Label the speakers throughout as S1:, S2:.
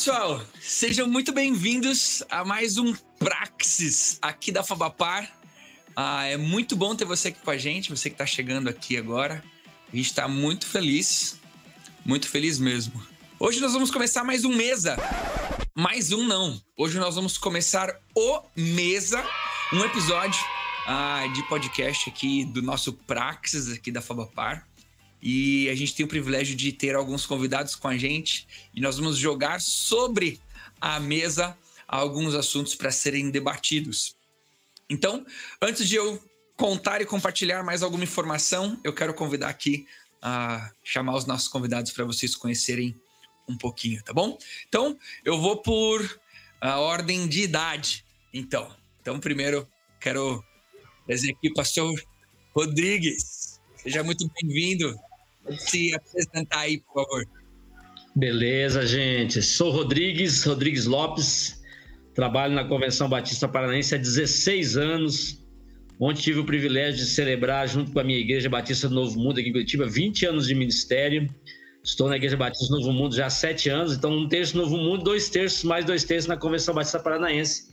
S1: Pessoal. Sejam muito bem-vindos a mais um Praxis aqui da Fabapar. Ah, é muito bom ter você aqui com a gente, você que está chegando aqui agora. A gente está muito feliz, muito feliz mesmo. Hoje nós vamos começar mais um Mesa. Mais um não. Hoje nós vamos começar o Mesa, um episódio ah, de podcast aqui do nosso Praxis aqui da Fabapar. E a gente tem o privilégio de ter alguns convidados com a gente e nós vamos jogar sobre a mesa alguns assuntos para serem debatidos. Então, antes de eu contar e compartilhar mais alguma informação, eu quero convidar aqui a chamar os nossos convidados para vocês conhecerem um pouquinho, tá bom? Então, eu vou por a ordem de idade. Então, então primeiro quero trazer aqui o pastor Rodrigues. Seja muito bem-vindo. Se apresentar aí, por favor.
S2: Beleza, gente. Sou Rodrigues, Rodrigues Lopes. Trabalho na Convenção Batista Paranaense há 16 anos, onde tive o privilégio de celebrar, junto com a minha Igreja Batista do Novo Mundo aqui em Curitiba, 20 anos de ministério. Estou na Igreja Batista do Novo Mundo já há sete anos, então um terço no Novo Mundo, dois terços, mais dois terços na Convenção Batista Paranaense.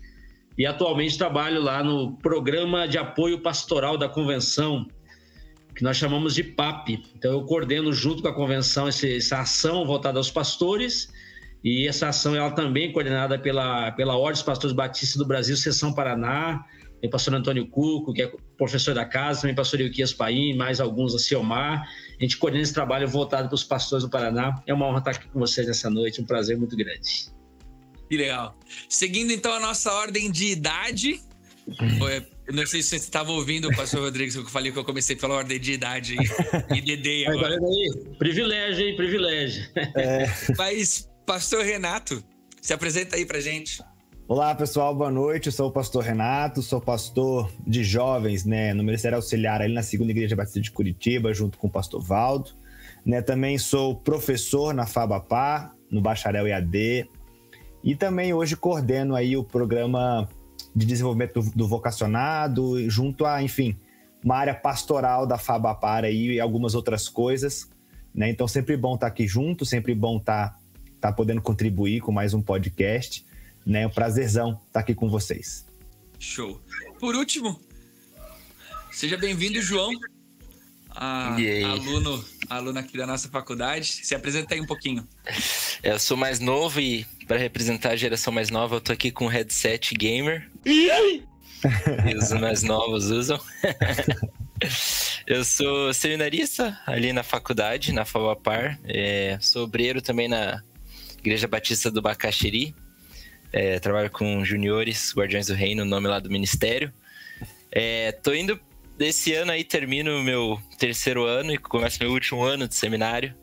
S2: E atualmente trabalho lá no Programa de Apoio Pastoral da Convenção, que nós chamamos de PAP. Então, eu coordeno junto com a convenção essa ação voltada aos pastores, e essa ação ela também é coordenada pela, pela Ordem dos Pastores Batistas do Brasil, Seção Paraná, tem pastor Antônio Cuco, que é professor da casa, também pastor Euquias Paim, mais alguns, a Ciomar. A gente coordena esse trabalho voltado para os pastores do Paraná. É uma honra estar aqui com vocês nessa noite, um prazer muito grande.
S1: Que legal. Seguindo então a nossa ordem de idade, foi eu não sei se você estava ouvindo o pastor Rodrigues, que eu falei que eu comecei pela ordem de idade e dedei agora. agora
S2: daí, privilégio, hein? Privilégio.
S1: É. Mas, pastor Renato, se apresenta aí pra gente.
S3: Olá, pessoal, boa noite. Eu sou o pastor Renato, sou pastor de jovens, né, no Ministério Auxiliar ali na Segunda Igreja Batista de Curitiba, junto com o pastor Valdo. Né, também sou professor na Fabapá, no Bacharel EAD. E também hoje coordeno aí o programa de desenvolvimento do, do, vocacionado, junto a, enfim, uma área pastoral da Fabapar aí e algumas outras coisas. Né? Então, sempre bom estar aqui junto, sempre bom estar, estar podendo contribuir com mais um podcast. Né? É um prazerzão estar aqui com vocês.
S1: Show. Por último, seja bem-vindo, João, a, aluno, aluno aqui da nossa faculdade. Se apresenta aí um pouquinho.
S4: Eu sou mais novo e para representar a geração mais nova, eu tô aqui com um headset gamer. os mais novos usam. eu sou seminarista ali na faculdade, na FAUAPAR. É, sou obreiro também na Igreja Batista do Bacaxiri. É, trabalho com juniores, Guardiões do Reino, nome lá do ministério. É, tô indo desse ano aí, termino meu terceiro ano e começo meu último ano de seminário.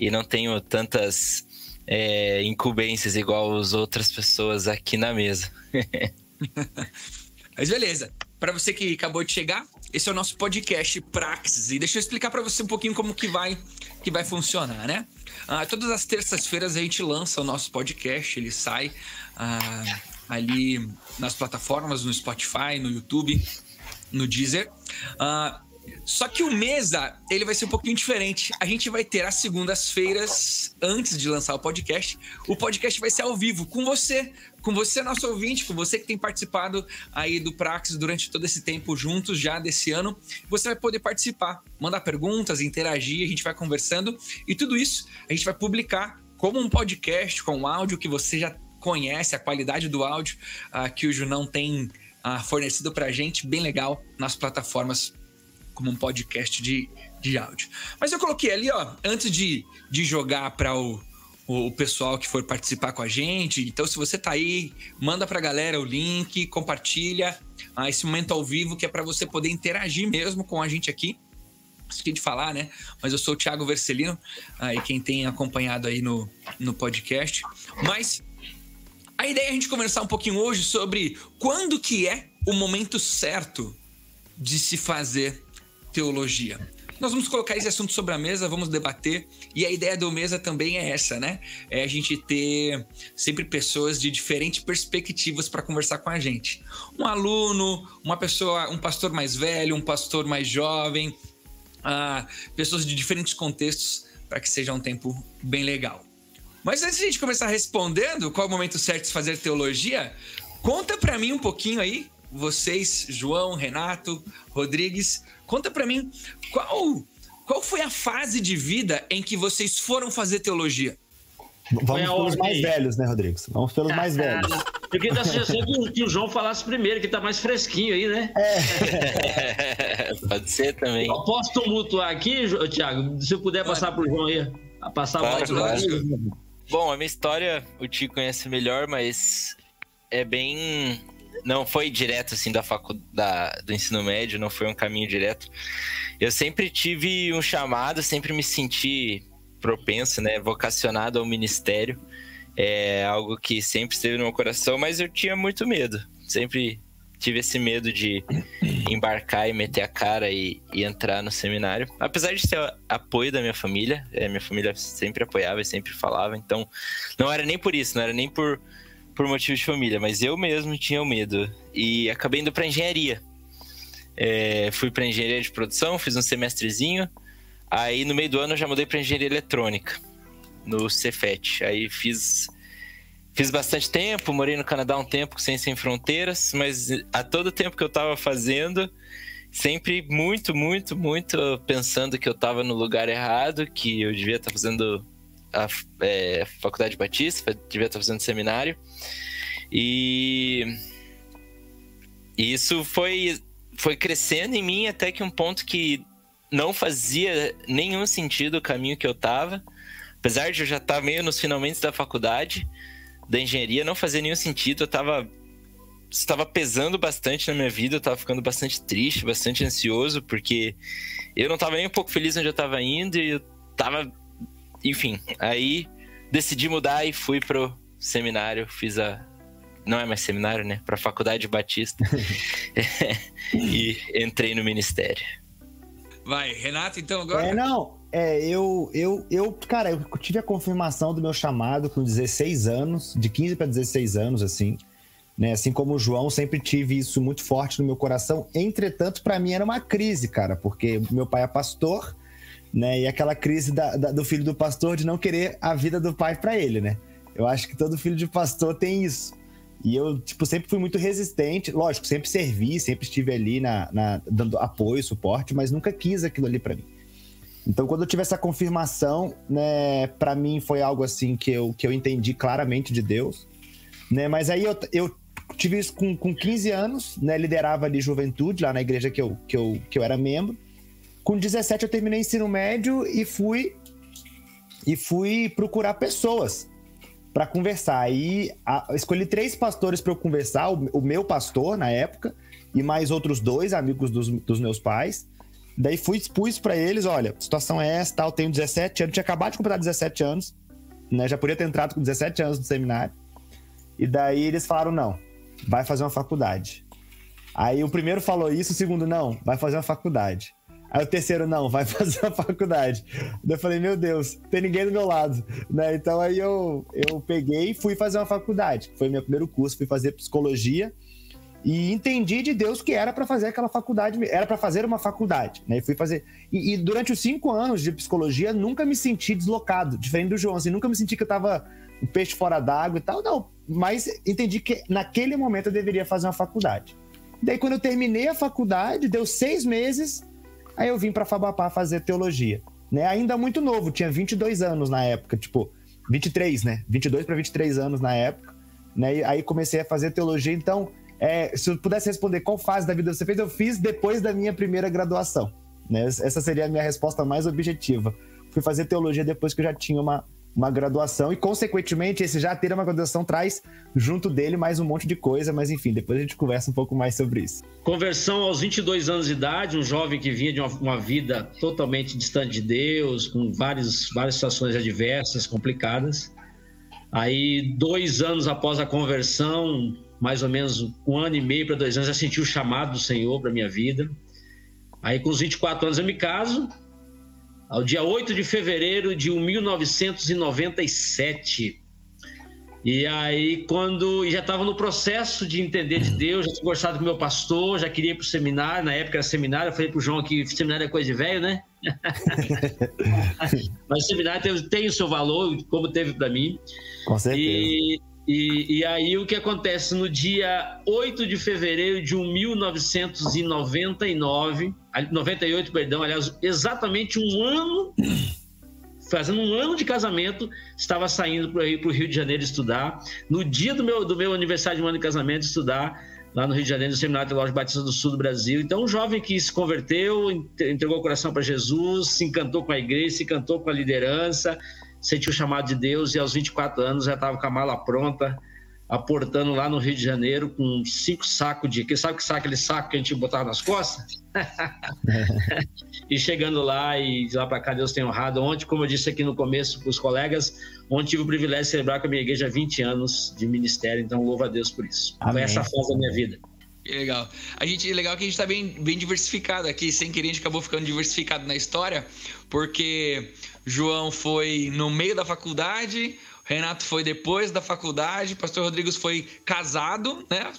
S4: E não tenho tantas é, incumbências igual as outras pessoas aqui na mesa.
S1: Mas beleza. Para você que acabou de chegar, esse é o nosso podcast Praxis. E deixa eu explicar para você um pouquinho como que vai, que vai funcionar, né? Ah, todas as terças-feiras a gente lança o nosso podcast, ele sai ah, ali nas plataformas, no Spotify, no YouTube, no Deezer. Ah, só que o Mesa, ele vai ser um pouquinho diferente. A gente vai ter às segundas-feiras, antes de lançar o podcast, o podcast vai ser ao vivo com você, com você, nosso ouvinte, com você que tem participado aí do Praxis durante todo esse tempo juntos já desse ano. Você vai poder participar, mandar perguntas, interagir, a gente vai conversando e tudo isso a gente vai publicar como um podcast com áudio que você já conhece, a qualidade do áudio uh, que o Junão tem uh, fornecido pra gente, bem legal, nas plataformas como um podcast de, de áudio. Mas eu coloquei ali, ó, antes de, de jogar para o, o pessoal que for participar com a gente. Então, se você tá aí, manda pra galera o link, compartilha ah, esse momento ao vivo que é para você poder interagir mesmo com a gente aqui. Esqueci de falar, né? Mas eu sou o Thiago Vercelino, aí ah, quem tem acompanhado aí no, no podcast. Mas a ideia é a gente conversar um pouquinho hoje sobre quando que é o momento certo de se fazer teologia. Nós vamos colocar esse assunto sobre a mesa, vamos debater. E a ideia do mesa também é essa, né? É a gente ter sempre pessoas de diferentes perspectivas para conversar com a gente. Um aluno, uma pessoa, um pastor mais velho, um pastor mais jovem, uh, pessoas de diferentes contextos para que seja um tempo bem legal. Mas antes de a gente começar respondendo qual é o momento certo de fazer teologia, conta para mim um pouquinho aí, vocês, João, Renato, Rodrigues, conta para mim qual qual foi a fase de vida em que vocês foram fazer teologia?
S3: Vamos pelos mais velhos, né, Rodrigos? Vamos pelos mais velhos.
S2: Eu queria dar a sugestão que, o João falasse primeiro, que tá mais fresquinho aí, né?
S4: É. Pode ser também.
S2: Eu posso tumultuar aqui, Thiago? Se eu puder passar pro João aí. Passar
S4: claro, claro. Bom, a minha história o Tico conhece melhor, mas é bem. Não foi direto assim da faculdade do ensino médio, não foi um caminho direto. Eu sempre tive um chamado, sempre me senti propenso, né, vocacionado ao ministério. É algo que sempre esteve no meu coração, mas eu tinha muito medo. Sempre tive esse medo de embarcar e meter a cara e, e entrar no seminário. Apesar de ter apoio da minha família, é, minha família sempre apoiava e sempre falava, então não era nem por isso, não era nem por, por motivo de família, mas eu mesmo tinha o medo. E acabei indo para engenharia. É, fui para engenharia de produção, fiz um semestrezinho. Aí no meio do ano eu já mudei para engenharia eletrônica no Cefet. Aí fiz fiz bastante tempo, morei no Canadá um tempo sem sem fronteiras, mas a todo tempo que eu estava fazendo, sempre muito, muito, muito pensando que eu estava no lugar errado, que eu devia estar tá fazendo a é, faculdade batista, devia estar tá fazendo seminário. E isso foi foi crescendo em mim até que um ponto que não fazia nenhum sentido o caminho que eu tava. Apesar de eu já estar meio nos finalmente da faculdade, da engenharia, não fazia nenhum sentido. Eu tava. Estava pesando bastante na minha vida, eu tava ficando bastante triste, bastante ansioso, porque eu não tava nem um pouco feliz onde eu tava indo e eu tava. Enfim, aí decidi mudar e fui pro seminário, fiz a, não é mais seminário, né? Para a Faculdade Batista. e entrei no ministério.
S1: Vai, Renato, então agora.
S3: É, não. É, eu, eu, eu, cara, eu tive a confirmação do meu chamado com 16 anos, de 15 para 16 anos, assim. Né? Assim como o João, sempre tive isso muito forte no meu coração. Entretanto, para mim era uma crise, cara, porque meu pai é pastor, né? E aquela crise da, da, do filho do pastor de não querer a vida do pai para ele, né? Eu acho que todo filho de pastor tem isso. E eu, tipo, sempre fui muito resistente. Lógico, sempre servi, sempre estive ali na, na dando apoio, suporte, mas nunca quis aquilo ali para mim. Então, quando eu tive essa confirmação, né, para mim foi algo assim que eu, que eu entendi claramente de Deus, né? Mas aí eu, eu tive isso com, com 15 anos, né? Liderava ali juventude lá na igreja que eu, que eu, que eu era membro. Com 17 eu terminei ensino médio e fui e fui procurar pessoas para conversar. Aí escolhi três pastores para eu conversar, o, o, meu pastor na época e mais outros dois amigos dos, dos meus pais. Daí fui expus para eles, olha, situação é essa, tal, tenho 17 anos, tinha acabado de completar 17 anos, né? Já podia ter entrado com 17 anos no seminário. E daí eles falaram não, vai fazer uma faculdade. Aí o primeiro falou isso, o segundo não, vai fazer uma faculdade. Aí o terceiro, não, vai fazer a faculdade. Daí eu falei, meu Deus, tem ninguém do meu lado, né? Então aí eu, eu peguei e fui fazer uma faculdade. Foi meu primeiro curso, fui fazer psicologia e entendi de Deus que era para fazer aquela faculdade, era para fazer uma faculdade, né? E fui fazer. E, e, durante os cinco anos de psicologia, nunca me senti deslocado, diferente do João, assim, nunca me senti que eu tava um peixe fora d'água e tal, não. Mas entendi que naquele momento eu deveria fazer uma faculdade. Daí, quando eu terminei a faculdade, deu seis meses, Aí eu vim para Fabapá fazer teologia, né? Ainda muito novo, tinha 22 anos na época, tipo, 23, né? 22 para 23 anos na época, né? E aí comecei a fazer teologia, então, é, se eu pudesse responder qual fase da vida você fez, eu fiz depois da minha primeira graduação, né? Essa seria a minha resposta mais objetiva. Fui fazer teologia depois que eu já tinha uma, uma graduação e, consequentemente, esse já ter uma graduação traz junto dele mais um monte de coisa, mas enfim, depois a gente conversa um pouco mais sobre isso.
S2: Conversão aos 22 anos de idade, um jovem que vinha de uma, uma vida totalmente distante de Deus, com várias, várias situações adversas, complicadas. Aí, dois anos após a conversão, mais ou menos um ano e meio para dois anos, já senti o chamado do Senhor para minha vida. Aí, com os 24 anos, eu me caso, ao dia 8 de fevereiro de 1997. E aí, quando já estava no processo de entender de Deus, já tinha gostado do meu pastor, já queria ir para o seminário, na época era seminário, eu falei para o João que seminário é coisa de velho, né? Mas o seminário tem, tem, o seu valor, como teve para mim.
S3: Com certeza.
S2: E, e, e, aí o que acontece no dia 8 de fevereiro de 1999, 98, perdão, aliás, exatamente um ano, fazendo um ano de casamento, estava saindo para o Rio de Janeiro estudar. No dia do meu, do meu aniversário de um ano de casamento, estudar lá no Rio de Janeiro, no Seminário Teológico Batista do Sul do Brasil. Então, um jovem que se converteu, entregou o coração para Jesus, se encantou com a igreja, se encantou com a liderança, sentiu o chamado de Deus e aos 24 anos já estava com a mala pronta, aportando lá no Rio de Janeiro com cinco sacos de. Que sabe que saco aquele saco que a gente botava nas costas? e chegando lá e de lá para cá Deus tem honrado. Ontem, como eu disse aqui no começo para os colegas, ontem tive o privilégio de celebrar com a minha igreja 20 anos de ministério, então louvo a Deus por isso. Amém. Foi essa fase da minha vida.
S1: Que legal. A gente, legal que a gente está bem, bem diversificado aqui, sem querer a gente acabou ficando diversificado na história, porque João foi no meio da faculdade, Renato foi depois da faculdade, Pastor Rodrigues foi casado, né?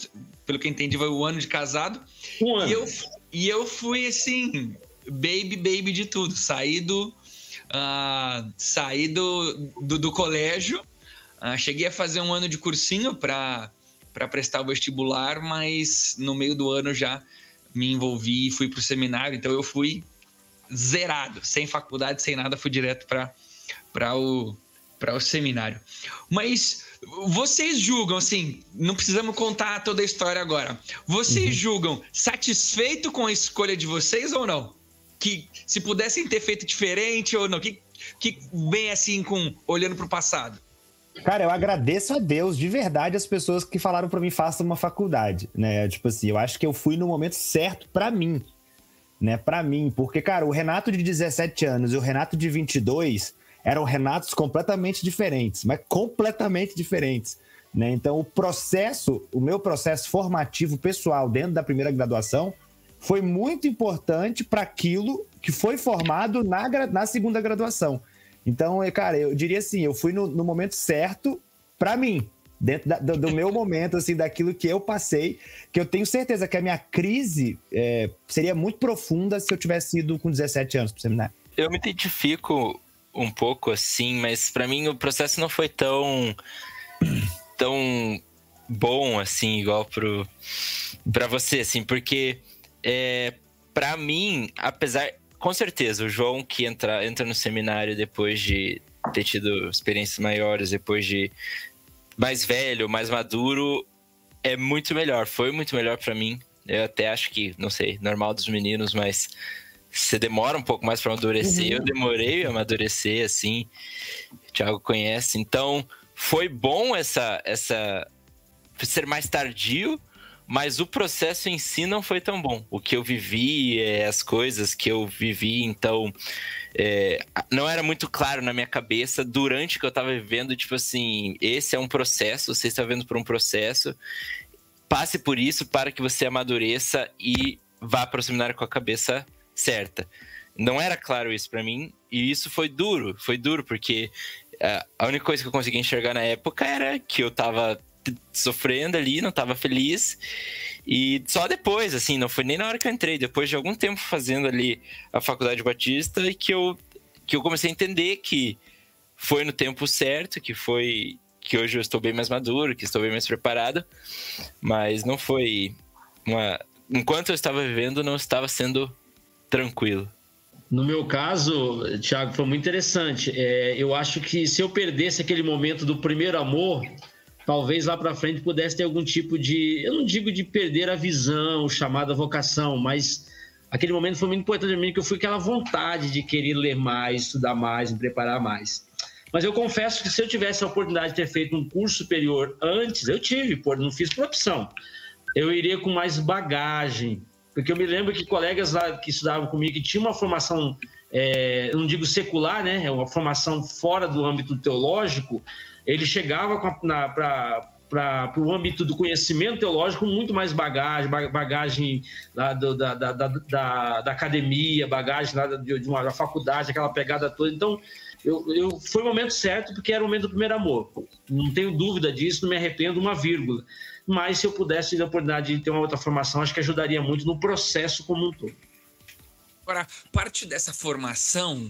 S1: Pelo que entendi, foi o ano de casado. Um ano. E eu, e eu fui assim, baby, baby de tudo. Saí do, uh, saí do, do, do colégio, uh, cheguei a fazer um ano de cursinho para prestar o vestibular, mas no meio do ano já me envolvi e fui para o seminário. Então eu fui zerado, sem faculdade, sem nada, fui direto para o para o seminário. Mas vocês julgam, assim, não precisamos contar toda a história agora. Vocês uhum. julgam satisfeito com a escolha de vocês ou não? Que se pudessem ter feito diferente ou não? Que, que vem assim com olhando para o passado?
S3: Cara, eu agradeço a Deus de verdade as pessoas que falaram para mim faça uma faculdade, né? Tipo assim, eu acho que eu fui no momento certo para mim, né? Para mim, porque cara, o Renato de 17 anos e o Renato de 22 eram Renatos completamente diferentes, mas completamente diferentes. Né? Então, o processo, o meu processo formativo pessoal dentro da primeira graduação foi muito importante para aquilo que foi formado na, na segunda graduação. Então, cara, eu diria assim, eu fui no, no momento certo para mim, dentro da, do, do, meu momento, assim, daquilo que eu passei, que eu tenho certeza que a minha crise é, seria muito profunda se eu tivesse ido com 17 anos para o seminário.
S4: Eu me identifico um pouco assim, mas para mim o processo não foi tão tão bom assim igual pro para você assim, porque é, para mim, apesar com certeza o João que entra entra no seminário depois de ter tido experiências maiores, depois de mais velho, mais maduro, é muito melhor, foi muito melhor para mim. Eu até acho que, não sei, normal dos meninos, mas você demora um pouco mais para amadurecer. Uhum. Eu demorei a amadurecer, assim. O Thiago conhece. Então, foi bom essa, essa ser mais tardio, mas o processo em si não foi tão bom. O que eu vivi, é, as coisas que eu vivi, então. É, não era muito claro na minha cabeça durante que eu estava vivendo, tipo assim, esse é um processo, você está vendo por um processo, passe por isso para que você amadureça e vá para o seminário com a cabeça certa. Não era claro isso para mim e isso foi duro, foi duro porque uh, a única coisa que eu consegui enxergar na época era que eu tava sofrendo ali, não tava feliz. E só depois, assim, não foi nem na hora que eu entrei, depois de algum tempo fazendo ali a faculdade batista e que eu que eu comecei a entender que foi no tempo certo, que foi que hoje eu estou bem mais maduro, que estou bem mais preparado, mas não foi uma enquanto eu estava vivendo não estava sendo tranquilo.
S2: No meu caso, Thiago, foi muito interessante. É, eu acho que se eu perdesse aquele momento do primeiro amor, talvez lá para frente pudesse ter algum tipo de, eu não digo de perder a visão, chamada vocação, mas aquele momento foi muito importante para mim que eu fui aquela vontade de querer ler mais, estudar mais, me preparar mais. Mas eu confesso que se eu tivesse a oportunidade de ter feito um curso superior antes, eu tive, por não fiz por opção. Eu iria com mais bagagem, porque eu me lembro que colegas lá que estudavam comigo que tinham uma formação, é, não digo secular, né? É uma formação fora do âmbito teológico, ele chegava para o âmbito do conhecimento teológico muito mais bagagem, bagagem da, da, da, da, da academia, bagagem de, de uma faculdade, aquela pegada toda. Então, eu, eu, foi o momento certo porque era o momento do primeiro amor. Não tenho dúvida disso, não me arrependo uma vírgula mas se eu pudesse ter a oportunidade de ter uma outra formação, acho que ajudaria muito no processo como um todo.
S1: Agora, parte dessa formação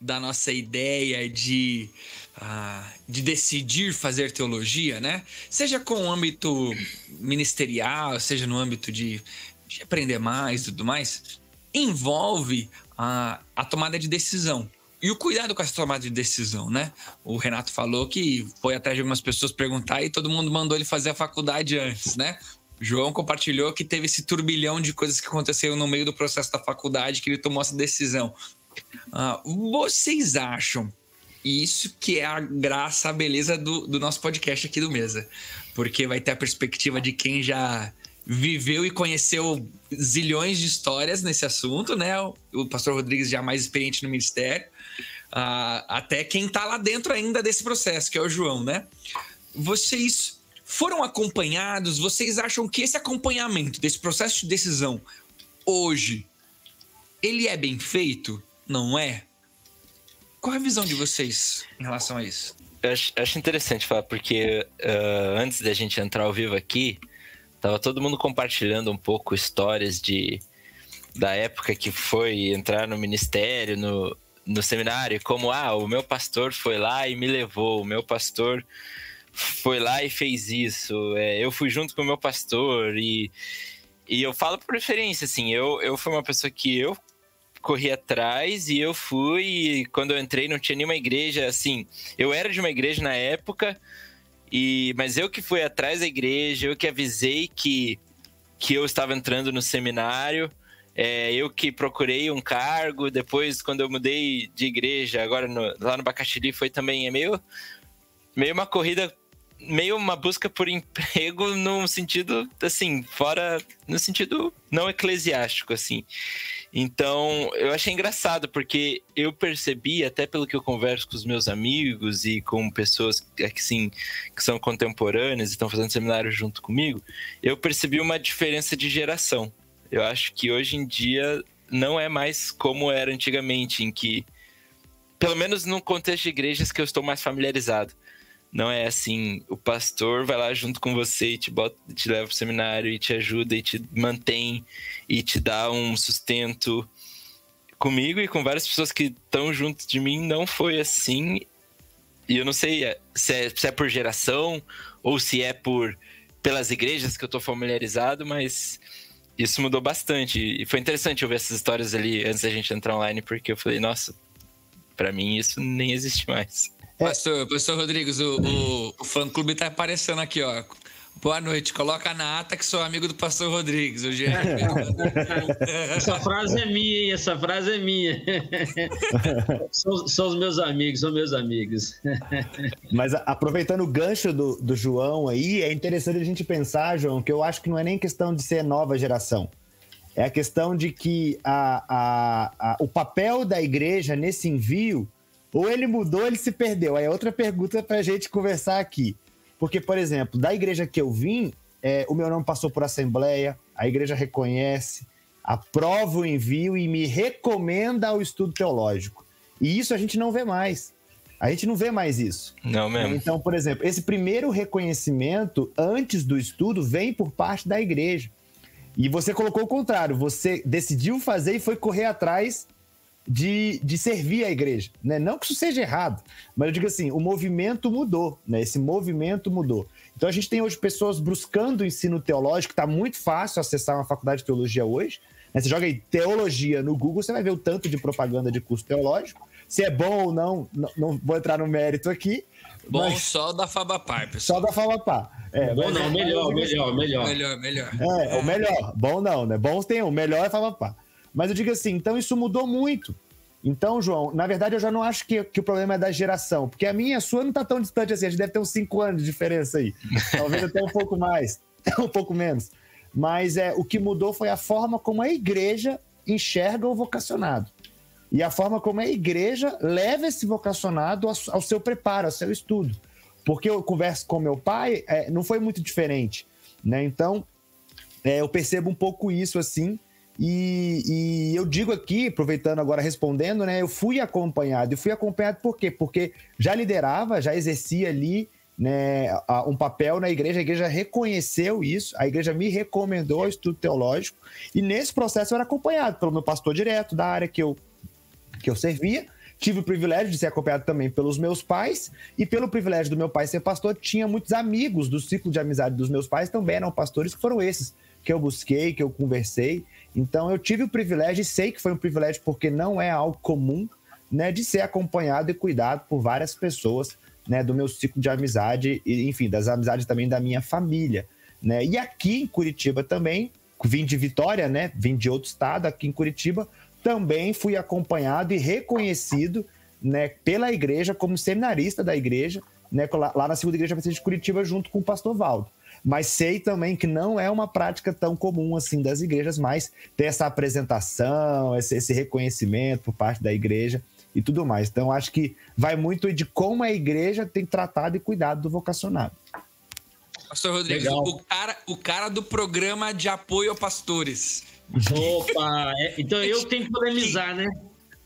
S1: da nossa ideia de, uh, de decidir fazer teologia, né? Seja com o âmbito ministerial, seja no âmbito de, de aprender mais e tudo mais, envolve a, a tomada de decisão. E o cuidado com essa tomada de decisão, né? O Renato falou que foi atrás de algumas pessoas perguntar e todo mundo mandou ele fazer a faculdade antes, né? O João compartilhou que teve esse turbilhão de coisas que aconteceram no meio do processo da faculdade que ele tomou essa decisão. Uh, vocês acham isso que é a graça, a beleza do, do nosso podcast aqui do Mesa? Porque vai ter a perspectiva de quem já viveu e conheceu zilhões de histórias nesse assunto, né? O, o pastor Rodrigues já mais experiente no ministério, uh, até quem está lá dentro ainda desse processo, que é o João, né? Vocês foram acompanhados? Vocês acham que esse acompanhamento desse processo de decisão hoje ele é bem feito? Não é? Qual é a visão de vocês em relação a isso?
S4: Eu acho, acho interessante falar, porque uh, antes da gente entrar ao vivo aqui, tava todo mundo compartilhando um pouco histórias de da época que foi entrar no ministério, no, no seminário, como ah, o meu pastor foi lá e me levou, o meu pastor foi lá e fez isso, é, eu fui junto com o meu pastor e, e eu falo por preferência, assim, eu, eu fui uma pessoa que eu corri atrás e eu fui. E quando eu entrei, não tinha nenhuma igreja. Assim, eu era de uma igreja na época, e mas eu que fui atrás da igreja, eu que avisei que, que eu estava entrando no seminário. É, eu que procurei um cargo, depois quando eu mudei de igreja, agora no, lá no Bacaxiri foi também é meio, meio uma corrida, meio uma busca por emprego num sentido, assim, fora, no sentido não eclesiástico, assim. Então, eu achei engraçado, porque eu percebi, até pelo que eu converso com os meus amigos e com pessoas que, sim, que são contemporâneas e estão fazendo seminário junto comigo, eu percebi uma diferença de geração. Eu acho que hoje em dia não é mais como era antigamente, em que, pelo menos no contexto de igrejas que eu estou mais familiarizado, não é assim, o pastor vai lá junto com você e te, bota, te leva pro seminário e te ajuda e te mantém e te dá um sustento. Comigo e com várias pessoas que estão junto de mim não foi assim. E eu não sei é, se é, se é por geração ou se é por pelas igrejas que eu tô familiarizado, mas isso mudou bastante. E foi interessante eu ver essas histórias ali antes da gente entrar online, porque eu falei, nossa, para mim isso nem existe mais.
S1: É. Pastor, pastor Rodrigues, o, o, o fã-clube tá aparecendo aqui, ó. Boa noite, coloca na ata que sou amigo do pastor Rodrigues, o
S2: Essa frase é minha, hein? Essa frase é minha. são, são, os meus amigos, são meus amigos.
S3: Mas aproveitando o gancho do, do João aí, é interessante a gente pensar, João, que eu acho que não é nem questão de ser nova geração. É a questão de que a, a, a, o papel da igreja nesse envio ou ele mudou, ou ele se perdeu. Aí é outra pergunta para a gente conversar aqui. Porque, por exemplo, da igreja que eu vim, é, o meu nome passou por assembleia, a igreja reconhece, aprova o envio e me recomenda ao estudo teológico. E isso a gente não vê mais. A gente não vê mais isso.
S4: Não mesmo.
S3: Então, por exemplo, esse primeiro reconhecimento antes do estudo vem por parte da igreja. E você colocou o contrário, você decidiu fazer e foi correr atrás de, de servir a igreja. Né? Não que isso seja errado, mas eu digo assim: o movimento mudou, né? esse movimento mudou. Então a gente tem hoje pessoas buscando o ensino teológico, está muito fácil acessar uma faculdade de teologia hoje. Né? Você joga aí teologia no Google, você vai ver o tanto de propaganda de curso teológico. Se é bom ou não, não, não vou entrar no mérito aqui.
S1: Bom mas... só da Fabapar, pessoal.
S3: Só da Fabapar.
S2: É, bom não, é, melhor, melhor, melhor.
S1: Melhor, melhor.
S3: É, é, o melhor. Bom não, né? Bom tem um, melhor é Fabapar. Mas eu digo assim, então isso mudou muito. Então, João, na verdade eu já não acho que, que o problema é da geração, porque a minha e a sua não está tão distante assim, a gente deve ter uns 5 anos de diferença aí. Talvez até um pouco mais, um pouco menos. Mas é, o que mudou foi a forma como a igreja enxerga o vocacionado. E a forma como a igreja leva esse vocacionado ao, ao seu preparo, ao seu estudo. Porque eu converso com meu pai, é, não foi muito diferente. Né? Então, é, eu percebo um pouco isso assim. E, e, eu digo aqui, aproveitando agora respondendo, né? Eu fui acompanhado. E fui acompanhado por quê? Porque já liderava, já exercia ali né, um papel na igreja, a igreja reconheceu isso, a igreja me recomendou ao estudo teológico, e nesse processo eu era acompanhado pelo meu pastor direto da área que eu, que eu servia. Tive o privilégio de ser acompanhado também pelos meus pais, e pelo privilégio do meu pai ser pastor, tinha muitos amigos do ciclo de amizade dos meus pais também eram pastores, que foram esses que eu busquei, que eu conversei. Então eu tive o privilégio, e sei que foi um privilégio porque não é algo comum, né, de ser acompanhado e cuidado por várias pessoas né, do meu ciclo de amizade e, enfim, das amizades também da minha família, né? E aqui em Curitiba também, vim de Vitória, né? Vim de outro estado, aqui em Curitiba, também fui acompanhado e reconhecido, né, pela igreja como seminarista da igreja, né, lá na segunda igreja de Curitiba junto com o pastor Valdo. Mas sei também que não é uma prática tão comum assim das igrejas, mas ter essa apresentação, esse, esse reconhecimento por parte da igreja e tudo mais. Então, acho que vai muito de como a igreja tem tratado e cuidado do vocacionado.
S1: Pastor Rodrigues, o cara, o cara do programa de apoio a pastores.
S2: Opa, é, então eu tenho que polemizar, né?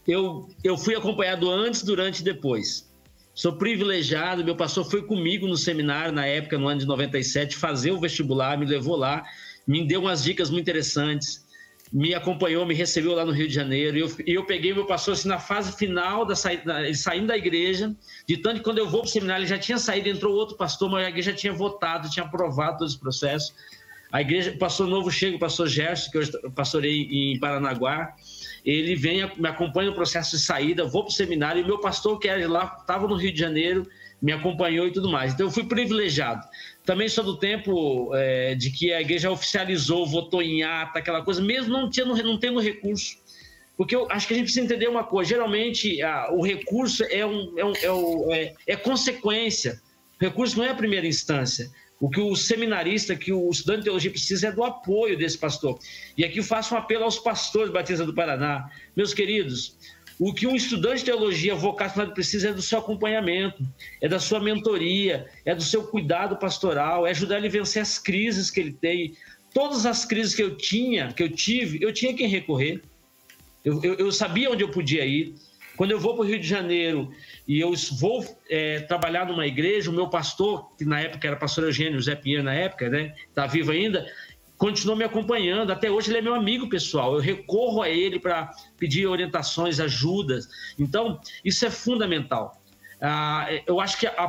S2: Eu, eu fui acompanhado antes, durante e depois. Sou privilegiado, meu pastor foi comigo no seminário na época, no ano de 97, fazer o vestibular, me levou lá, me deu umas dicas muito interessantes me acompanhou, me recebeu lá no Rio de Janeiro. E eu, eu peguei meu pastor assim, na fase final, da ele saindo da igreja. De tanto que quando eu vou para o seminário, ele já tinha saído, entrou outro pastor, mas a igreja já tinha votado, tinha aprovado todo esse processo. A igreja, o pastor novo chega, o pastor Gerson, que eu pastorei em Paranaguá. Ele vem, me acompanha no processo de saída, vou para o seminário. E meu pastor, que era lá, estava no Rio de Janeiro, me acompanhou e tudo mais. Então eu fui privilegiado. Também sou do tempo é, de que a igreja oficializou, votou em ata, aquela coisa, mesmo não tendo, não tendo recurso. Porque eu acho que a gente precisa entender uma coisa: geralmente a, o recurso é, um, é, um, é, é, é consequência, o recurso não é a primeira instância. O que o seminarista, que o estudante de teologia precisa é do apoio desse pastor. E aqui eu faço um apelo aos pastores batistas do Paraná. Meus queridos, o que um estudante de teologia vocacionado precisa é do seu acompanhamento, é da sua mentoria, é do seu cuidado pastoral, é ajudar ele a vencer as crises que ele tem. Todas as crises que eu tinha, que eu tive, eu tinha quem recorrer. Eu, eu, eu sabia onde eu podia ir. Quando eu vou para o Rio de Janeiro e eu vou é, trabalhar numa igreja, o meu pastor, que na época era pastor Eugênio Zé Pinheiro, na época, né? Está vivo ainda, continuou me acompanhando. Até hoje ele é meu amigo pessoal. Eu recorro a ele para pedir orientações, ajudas. Então, isso é fundamental. Ah, eu acho que a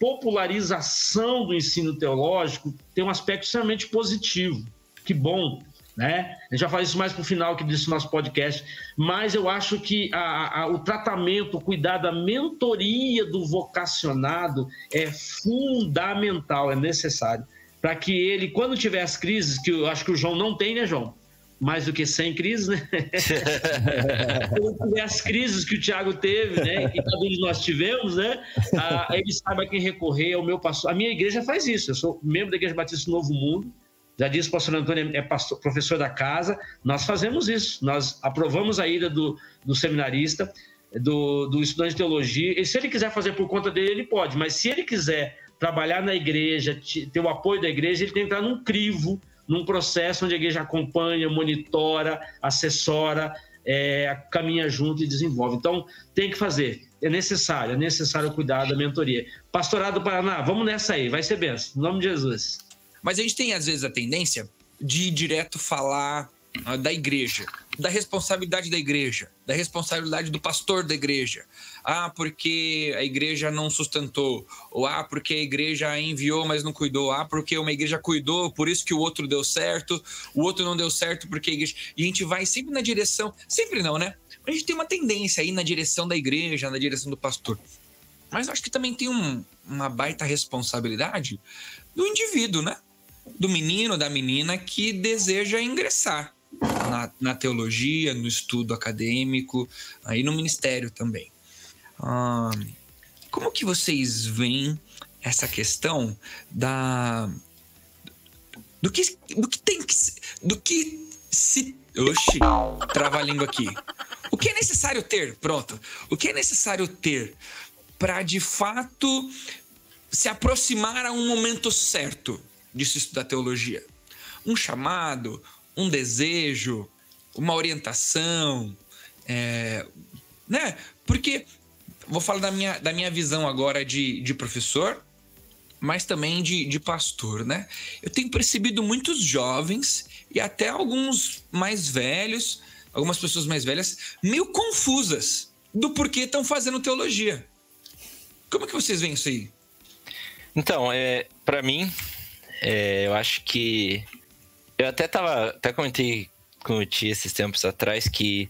S2: popularização do ensino teológico tem um aspecto extremamente positivo. Que bom, né? A gente vai falar isso mais para o final que disse nosso podcast, mas eu acho que a, a, o tratamento, o cuidado, a mentoria do vocacionado é fundamental, é necessário para que ele, quando tiver as crises, que eu acho que o João não tem, né, João? Mais do que 100 crises, né? quando tiver as crises que o Tiago teve, né? Que cada um de nós tivemos, né? Ah, ele saiba quem recorrer ao meu pastor. A minha igreja faz isso. Eu sou membro da Igreja Batista Novo Mundo. Já disse o pastor Antônio é pastor, professor da casa. Nós fazemos isso. Nós aprovamos a ida do, do seminarista, do, do estudante de teologia. E se ele quiser fazer por conta dele, ele pode. Mas se ele quiser trabalhar na igreja, ter o apoio da igreja, ele tem que entrar num crivo, num processo onde a igreja acompanha, monitora, assessora, é, caminha junto e desenvolve. Então, tem que fazer. É necessário, é necessário cuidar da mentoria. Pastorado do Paraná, vamos nessa aí, vai ser benção. Em nome de Jesus.
S1: Mas a gente tem, às vezes, a tendência de direto falar uh, da igreja, da responsabilidade da igreja, da responsabilidade do pastor da igreja ah, porque a igreja não sustentou, ou ah, porque a igreja enviou, mas não cuidou, ah, porque uma igreja cuidou, por isso que o outro deu certo, o outro não deu certo porque a igreja. E a gente vai sempre na direção, sempre não, né? A gente tem uma tendência aí na direção da igreja, na direção do pastor. Mas acho que também tem um, uma baita responsabilidade do indivíduo, né? Do menino, da menina que deseja ingressar na, na teologia, no estudo acadêmico, aí no ministério também. Ah, como que vocês veem essa questão da do que do que tem que do que se Oxi, trava a língua aqui. O que é necessário ter? Pronto. O que é necessário ter para de fato se aproximar a um momento certo de se estudar teologia? Um chamado, um desejo, uma orientação, é, né? Porque vou falar da minha, da minha visão agora de, de professor, mas também de, de pastor, né? Eu tenho percebido muitos jovens e até alguns mais velhos, algumas pessoas mais velhas, meio confusas do porquê estão fazendo teologia. Como é que vocês veem isso aí?
S4: Então, é, para mim, é, eu acho que eu até tava, até comentei com o Tia esses tempos atrás que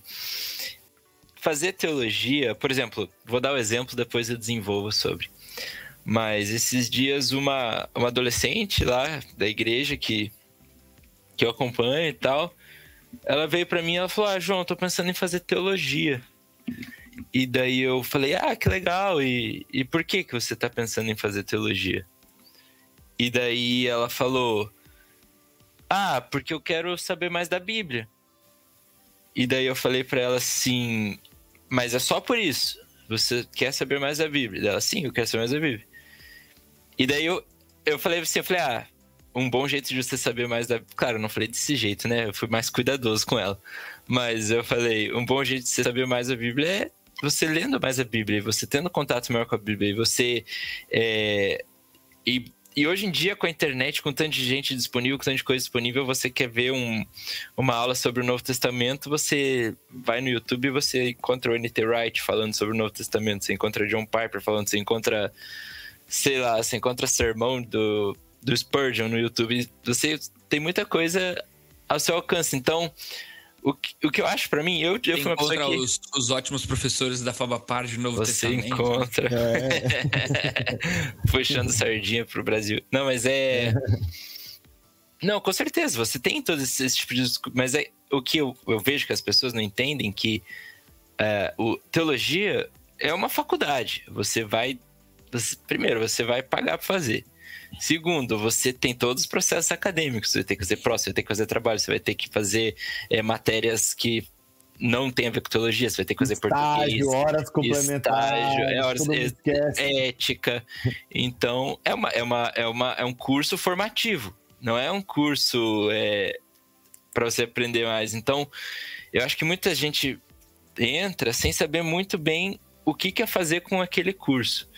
S4: fazer teologia, por exemplo, vou dar o um exemplo, depois eu desenvolvo sobre. Mas esses dias uma, uma adolescente lá da igreja que, que eu acompanho e tal, ela veio para mim e ela falou: "Ah, João, tô pensando em fazer teologia". E daí eu falei: "Ah, que legal. E, e por que que você tá pensando em fazer teologia?" E daí ela falou: "Ah, porque eu quero saber mais da Bíblia". E daí eu falei para ela assim: "Mas é só por isso? Você quer saber mais da Bíblia?" Ela: "Sim, eu quero saber mais da Bíblia". E daí eu, eu falei assim, eu falei, ah, um bom jeito de você saber mais da. Claro, eu não falei desse jeito, né? Eu fui mais cuidadoso com ela. Mas eu falei, um bom jeito de você saber mais da Bíblia é você lendo mais a Bíblia, você tendo contato maior com a Bíblia, e você. É, e, e hoje em dia, com a internet, com tanto de gente disponível, com tanta coisa disponível, você quer ver um, uma aula sobre o Novo Testamento, você vai no YouTube e você encontra o N.T. Wright falando sobre o Novo Testamento, você encontra John Piper falando, você encontra sei lá, você encontra sermão do, do Spurgeon no YouTube, você tem muita coisa ao seu alcance. Então, o que, o que eu acho para mim, eu, eu
S1: fui uma pessoa que... os, os ótimos professores da Fabapar de Novo
S4: você
S1: Testamento.
S4: encontra. É. Puxando sardinha pro Brasil. Não, mas é... Não, com certeza, você tem todo esse, esse tipo de... Mas é, o que eu, eu vejo que as pessoas não entendem que é, o, teologia é uma faculdade. Você vai você, primeiro, você vai pagar para fazer. Segundo, você tem todos os processos acadêmicos. Você ter que fazer pró, você vai ter que fazer trabalho, você vai ter que fazer é, matérias que não tem a ver com teologia, você vai ter que fazer
S3: estágio,
S4: português.
S3: horas complementares.
S4: Estágio, é horas, é, ética. Então, é, uma, é, uma, é, uma, é um curso formativo. Não é um curso é, para você aprender mais. Então, eu acho que muita gente entra sem saber muito bem o que quer fazer com aquele curso.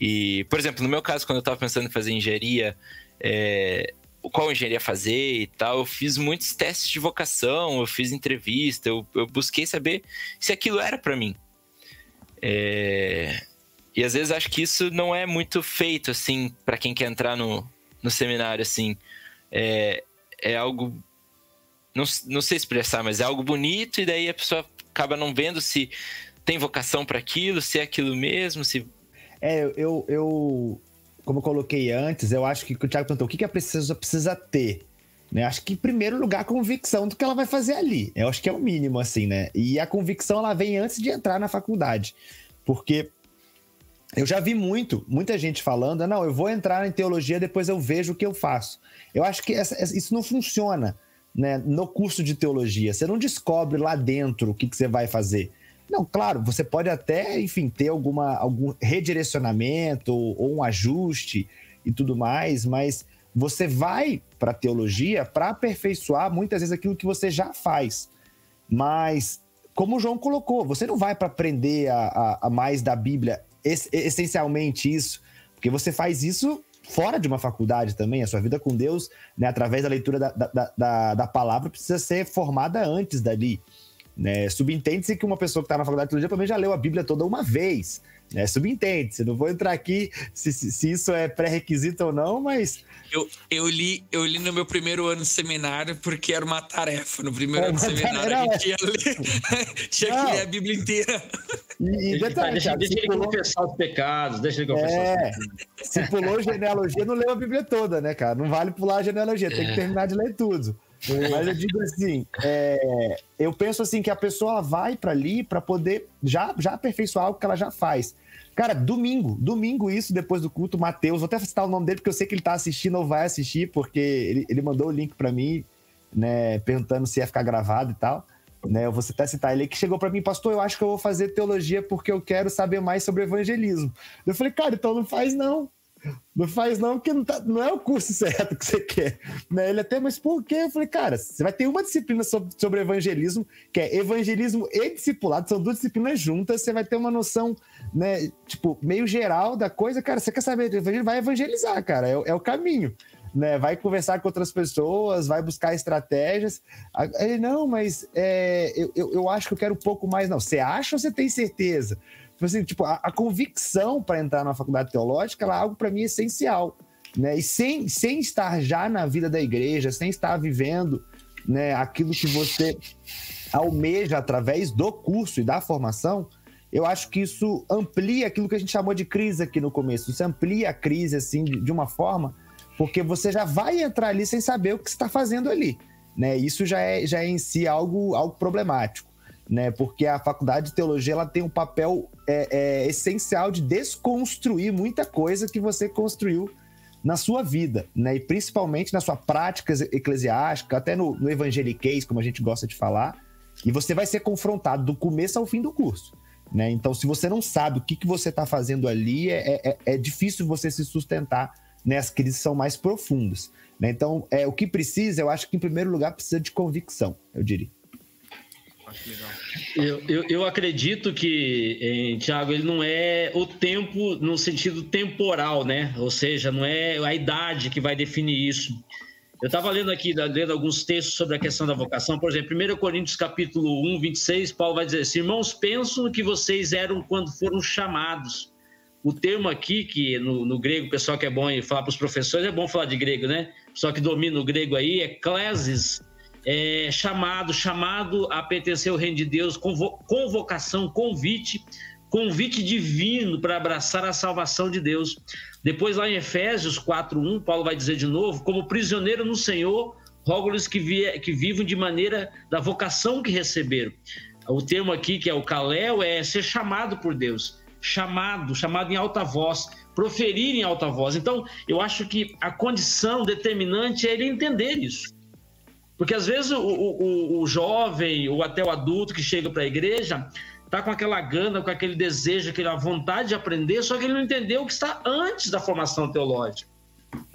S4: E, por exemplo, no meu caso, quando eu estava pensando em fazer engenharia, é, qual engenharia fazer e tal, eu fiz muitos testes de vocação, eu fiz entrevista, eu, eu busquei saber se aquilo era para mim. É, e às vezes acho que isso não é muito feito, assim, para quem quer entrar no, no seminário, assim. É, é algo. Não, não sei expressar, mas é algo bonito, e daí a pessoa acaba não vendo se tem vocação para aquilo, se é aquilo mesmo, se
S3: é, eu, eu, como eu coloquei antes, eu acho que o Thiago perguntou o que, que a pessoa precisa ter. Né? Acho que, em primeiro lugar, a convicção do que ela vai fazer ali. Eu acho que é o mínimo, assim, né? E a convicção, ela vem antes de entrar na faculdade. Porque eu já vi muito, muita gente falando, não, eu vou entrar em teologia, depois eu vejo o que eu faço. Eu acho que essa, isso não funciona né, no curso de teologia. Você não descobre lá dentro o que, que você vai fazer. Não, claro, você pode até, enfim, ter alguma, algum redirecionamento ou, um ajuste e tudo mais, mas você vai para a teologia para aperfeiçoar muitas vezes aquilo que você já faz. Mas, como o João colocou, você não vai para aprender a, a, a, mais da Bíblia, es, essencialmente isso, porque você faz isso fora de uma faculdade também. A sua vida com Deus, né, através da leitura da, da, da, da palavra, precisa ser formada antes dali. Né? Subentende-se que uma pessoa que está na faculdade de teologia também já leu a Bíblia toda uma vez. Né? Subentende-se. Não vou entrar aqui se, se, se isso é pré-requisito ou não, mas.
S1: Eu, eu, li, eu li no meu primeiro ano de seminário porque era uma tarefa. No primeiro é, ano de seminário a gente ia ler, tinha que ler a Bíblia inteira.
S2: E, e detalhe, deixa, deixa ele pulou... confessar os pecados, deixa ele confessar é,
S3: Se pulou genealogia, não leu a Bíblia toda, né, cara? Não vale pular a genealogia, tem que é. terminar de ler tudo. Mas eu digo assim, é, eu penso assim que a pessoa vai para ali para poder já, já aperfeiçoar algo que ela já faz. Cara, domingo, domingo isso, depois do culto, Matheus, vou até citar o nome dele porque eu sei que ele tá assistindo ou vai assistir, porque ele, ele mandou o link para mim, né, perguntando se ia ficar gravado e tal. Né, eu vou até citar ele que chegou para mim, pastor, eu acho que eu vou fazer teologia porque eu quero saber mais sobre evangelismo. Eu falei, cara, então não faz não. Não faz não, porque não, tá, não, é o curso certo que você quer. Né? Ele até, mas por quê? Eu falei, cara, você vai ter uma disciplina sobre, sobre evangelismo, que é evangelismo e discipulado, são duas disciplinas juntas, você vai ter uma noção, né, tipo, meio geral da coisa. Cara, você quer saber? Vai evangelizar, cara, é, é o caminho. Né, vai conversar com outras pessoas, vai buscar estratégias. Ele, não, mas é, eu, eu, eu acho que eu quero um pouco mais. Não, você acha ou você tem certeza? Tipo assim, tipo, a, a convicção para entrar na faculdade teológica é algo para mim essencial. Né? E sem, sem estar já na vida da igreja, sem estar vivendo né, aquilo que você almeja através do curso e da formação, eu acho que isso amplia aquilo que a gente chamou de crise aqui no começo. Isso amplia a crise assim de, uma forma, porque você já vai entrar ali sem saber o que está fazendo ali. Né? Isso já é, já é em si algo, algo problemático né? Porque a faculdade de teologia ela tem um papel é, é, essencial de desconstruir muita coisa que você construiu na sua vida, né? E principalmente na sua prática eclesiástica, até no, no evangeliquez, como a gente gosta de falar. E você vai ser confrontado do começo ao fim do curso. Né? Então, se você não sabe o que, que você está fazendo ali, é, é, é, difícil você se sustentar. Né? As crises são mais profundas. Né? Então, é, o que precisa, eu acho que, em primeiro lugar, precisa de convicção, eu diria.
S2: Eu, eu, eu acredito que, eh, Tiago, ele não é o tempo no sentido temporal, né? Ou seja, não é a idade que vai definir isso. Eu estava lendo aqui, lendo alguns textos sobre a questão da vocação. Por exemplo, 1 Coríntios capítulo 1, 26, Paulo vai dizer assim, irmãos, pensam no que vocês eram quando foram chamados. O termo aqui, que no, no grego, o pessoal que é bom falar para os professores, é bom falar de grego, né? Pessoal que domina o grego aí, é klesis, é, chamado, chamado a pertencer ao reino de Deus, convocação, convite, convite divino para abraçar a salvação de Deus. Depois, lá em Efésios 4:1, Paulo vai dizer de novo: como prisioneiro no Senhor, rogo-lhes que, que vivam de maneira da vocação que receberam. O termo aqui, que é o caléu, é ser chamado por Deus. Chamado, chamado em alta voz, proferir em alta voz. Então, eu acho que a condição determinante é ele entender isso. Porque às vezes o, o, o jovem ou até o adulto que chega para a igreja está com aquela gana, com aquele desejo, aquela vontade de aprender, só que ele não entendeu o que está antes da formação teológica,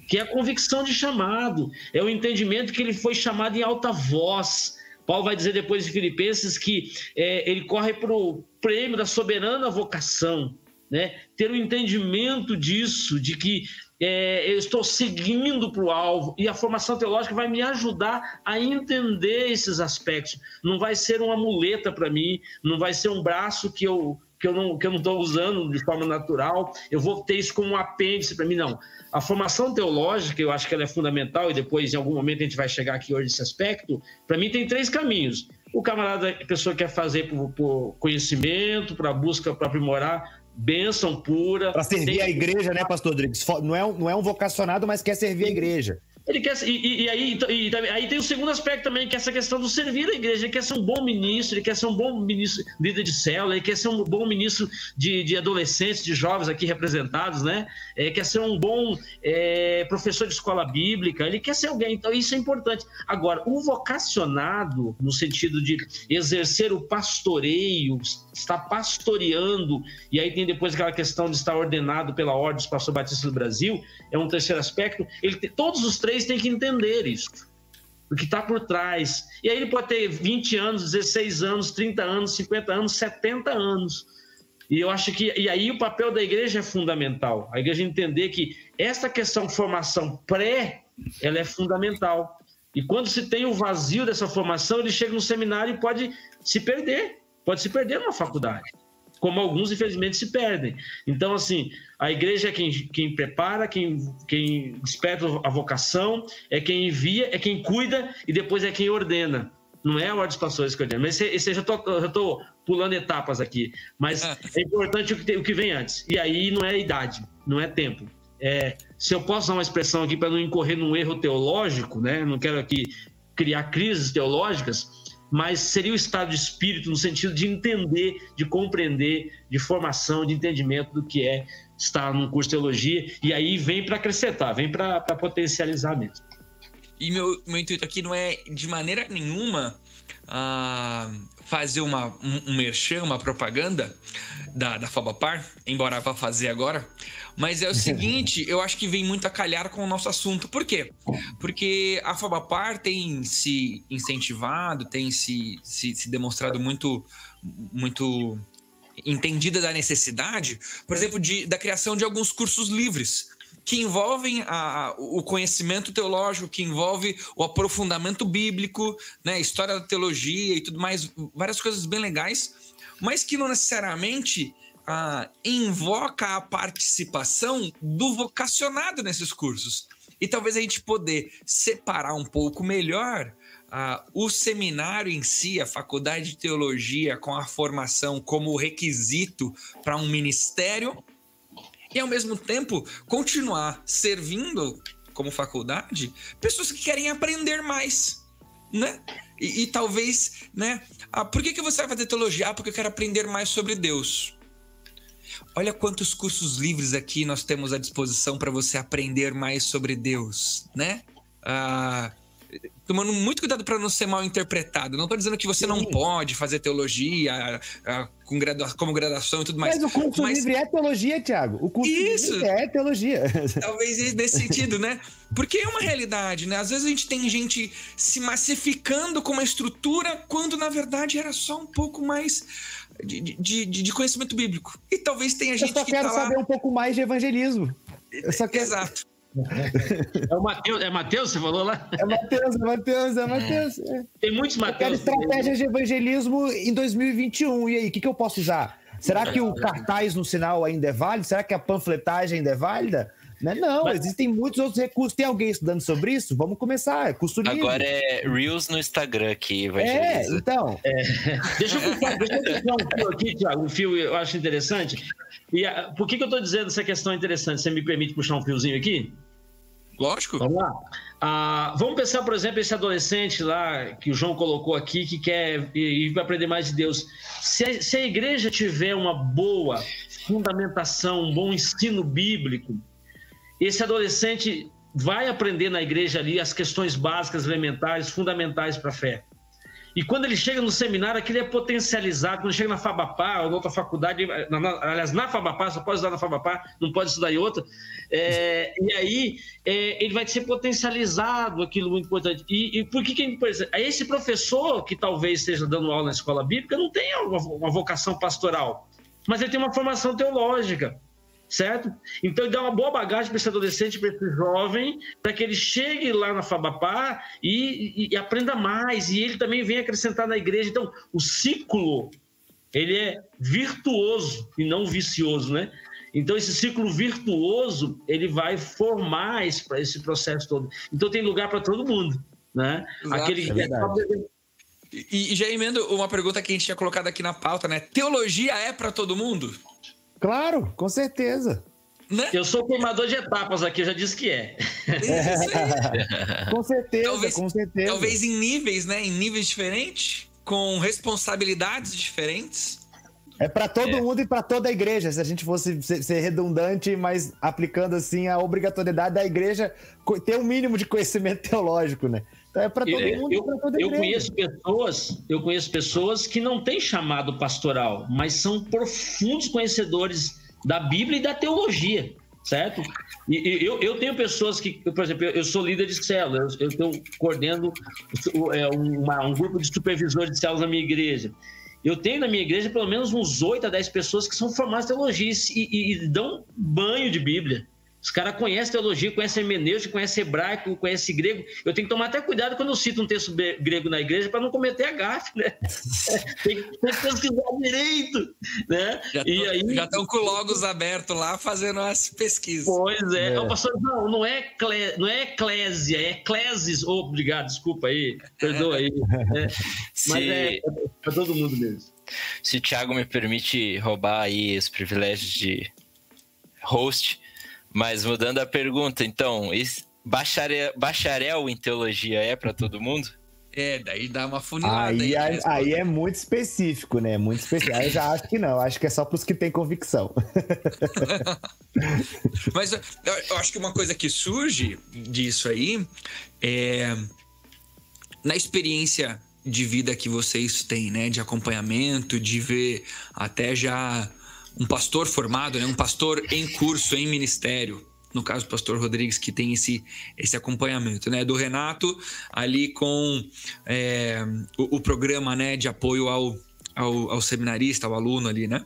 S2: que é a convicção de chamado, é o entendimento que ele foi chamado em alta voz. Paulo vai dizer depois de Filipenses que é, ele corre para o prêmio da soberana vocação, né? Ter o um entendimento disso, de que é, eu estou seguindo para o alvo e a formação teológica vai me ajudar a entender esses aspectos. Não vai ser uma muleta para mim, não vai ser um braço que eu que eu não que eu não estou usando de forma natural. Eu vou ter isso como um apêndice para mim não. A formação teológica eu acho que ela é fundamental e depois em algum momento a gente vai chegar aqui hoje nesse aspecto. Para mim tem três caminhos. O camarada, a pessoa quer fazer por, por conhecimento, para busca, para aprimorar, bênção pura.
S3: Para servir tem... a igreja, né, pastor Rodrigues? Não é, um, não é um vocacionado, mas quer servir a igreja.
S2: Ele quer, e, e aí, e, aí tem o segundo aspecto também, que é essa questão do servir a igreja. Ele quer ser um bom ministro, ele quer ser um bom ministro, líder de célula, ele quer ser um bom ministro de, de adolescentes, de jovens aqui representados, né? Ele quer ser um bom é, professor de escola bíblica, ele quer ser alguém. Então, isso é importante. Agora, o vocacionado, no sentido de exercer o pastoreio, estar pastoreando, e aí tem depois aquela questão de estar ordenado pela Ordem dos Pastores Batistas do Brasil, é um terceiro aspecto. Ele tem, todos os três três têm que entender isso, o que está por trás. E aí ele pode ter 20 anos, 16 anos, 30 anos, 50 anos, 70 anos. E eu acho que e aí o papel da igreja é fundamental. A igreja entender que essa questão de formação pré, ela é fundamental. E quando se tem o vazio dessa formação, ele chega no seminário e pode se perder, pode se perder numa faculdade como alguns, infelizmente, se perdem. Então, assim, a igreja é quem, quem prepara, quem, quem desperta a vocação, é quem envia, é quem cuida e depois é quem ordena. Não é a ordem dos pastores que ordena. Mas esse, eu já estou pulando etapas aqui. Mas é importante o que, tem, o que vem antes. E aí não é idade, não é tempo. É, se eu posso dar uma expressão aqui para não incorrer num erro teológico, né? não quero aqui criar crises teológicas, mas seria o estado de espírito no sentido de entender, de compreender, de formação, de entendimento do que é estar num curso de teologia, e aí vem para acrescentar, vem para potencializar mesmo.
S1: E meu, meu intuito aqui não é de maneira nenhuma uh, fazer uma, um, um merchan, uma propaganda da, da Fabapar, embora vá fazer agora. Mas é o seguinte, eu acho que vem muito a calhar com o nosso assunto. Por quê? Porque a Fabapar tem se incentivado, tem se, se, se demonstrado muito, muito entendida da necessidade, por exemplo, de, da criação de alguns cursos livres que envolvem a, o conhecimento teológico, que envolve o aprofundamento bíblico, né, história da teologia e tudo mais, várias coisas bem legais, mas que não necessariamente invoca a participação do vocacionado nesses cursos. E talvez a gente poder separar um pouco melhor o seminário em si, a faculdade de teologia, com a formação como requisito para um ministério, e ao mesmo tempo continuar servindo como faculdade pessoas que querem aprender mais, né? E, e talvez, né? Ah, por que, que você vai fazer teologia? Ah, porque eu quero aprender mais sobre Deus. Olha quantos cursos livres aqui nós temos à disposição para você aprender mais sobre Deus, né? Ah, tomando muito cuidado para não ser mal interpretado. Não estou dizendo que você Sim. não pode fazer teologia a, com gradua como graduação e tudo mais.
S3: Mas o curso mas... livre é teologia, Tiago. O curso Isso. livre é teologia.
S1: Talvez nesse sentido, né? Porque é uma realidade, né? Às vezes a gente tem gente se massificando com uma estrutura quando na verdade era só um pouco mais de, de, de conhecimento bíblico. E talvez tenha gente que. Eu
S3: só quero
S1: tá
S3: saber
S1: lá...
S3: um pouco mais de evangelismo. Eu só quero...
S1: Exato.
S2: É o Mateus, é Mateus, você falou lá?
S3: É Mateus, é Mateus, é Mateus. É.
S2: Tem muitos Mateus.
S3: Eu quero estratégias de evangelismo em 2021. E aí, o que, que eu posso usar? Será que o cartaz no sinal ainda é válido? Será que a panfletagem ainda é válida? Não, não Mas... existem muitos outros recursos. Tem alguém estudando sobre isso? Vamos começar, é custo livre.
S4: Agora é Reels no Instagram aqui, vai
S3: É, então. É.
S2: Deixa eu puxar, deixa eu puxar um fio aqui, Thiago, um fio eu acho interessante. E a, por que, que eu estou dizendo essa questão interessante? Você me permite puxar um fiozinho aqui?
S1: Lógico.
S2: Vamos lá. Ah, vamos pensar, por exemplo, esse adolescente lá que o João colocou aqui, que quer ir para aprender mais de Deus. Se a, se a igreja tiver uma boa fundamentação, um bom ensino bíblico, esse adolescente vai aprender na igreja ali as questões básicas, elementares, fundamentais para a fé. E quando ele chega no seminário, aquilo é potencializado. Quando chega na Fabapá ou na outra faculdade, na, na, aliás, na Fabapá, só pode estudar na Fabapá, não pode estudar em outra. É, e aí é, ele vai ser potencializado, aquilo muito importante. E, e por que, que é importante? Esse professor que talvez esteja dando aula na escola bíblica não tem uma, uma vocação pastoral, mas ele tem uma formação teológica certo? Então, dá uma boa bagagem para esse adolescente, para esse jovem, para que ele chegue lá na Fabapá e, e, e, aprenda mais, e ele também vem acrescentar na igreja. Então, o ciclo, ele é virtuoso e não vicioso, né? Então, esse ciclo virtuoso, ele vai formar esse, esse processo todo. Então, tem lugar para todo mundo, né?
S1: Exato, Aquele é e, e já emendo uma pergunta que a gente tinha colocado aqui na pauta, né? Teologia é para todo mundo?
S3: Claro, com certeza.
S2: Né? Eu sou queimador de etapas aqui, eu já disse que é.
S3: com certeza, talvez, com certeza.
S1: Talvez em níveis, né? Em níveis diferentes, com responsabilidades diferentes.
S3: É para todo é. mundo e para toda a igreja, se a gente fosse ser redundante, mas aplicando assim a obrigatoriedade da igreja ter um mínimo de conhecimento teológico, né?
S2: Então é para todo eu, mundo, eu, toda eu conheço pessoas, eu conheço pessoas que não têm chamado pastoral, mas são profundos conhecedores da Bíblia e da teologia, certo? E, eu, eu tenho pessoas que, por exemplo, eu sou líder de célula, eu estou coordenando é, uma, um grupo de supervisores de células na minha igreja. Eu tenho na minha igreja pelo menos uns 8 a 10 pessoas que são formadas em teologia e, e, e dão banho de Bíblia. Os caras conhecem teologia, conhecem hermenêutica, conhecem hebraico, conhecem grego. Eu tenho que tomar até cuidado quando eu cito um texto grego na igreja para não cometer a gafe, né? tem, que, pesquisar direito, né?
S1: Já e aí... já estão com logos abertos lá fazendo as pesquisas.
S2: Pois é. é. pastor, não, não é, cle, não é eclésia, é eclésis. Oh, obrigado, desculpa aí, perdoa aí. É. Mas é, é para todo mundo mesmo.
S4: Se o Thiago me permite roubar aí os privilégios de host, mas mudando a pergunta, então, bacharel, bacharel em teologia é para todo mundo?
S1: É, daí dá uma funilada.
S3: Aí, aí, aí, é muito específico, né? Muito específico. Aí eu já acho que não, acho que é só para os que têm convicção.
S1: Mas eu, eu, acho que uma coisa que surge disso aí é na experiência de vida que vocês têm, né? De acompanhamento, de ver até já um pastor formado, né? Um pastor em curso, em ministério. No caso, o pastor Rodrigues, que tem esse, esse acompanhamento, né? Do Renato, ali com é, o, o, programa né, de apoio ao, ao, ao seminarista, ao aluno ali, né?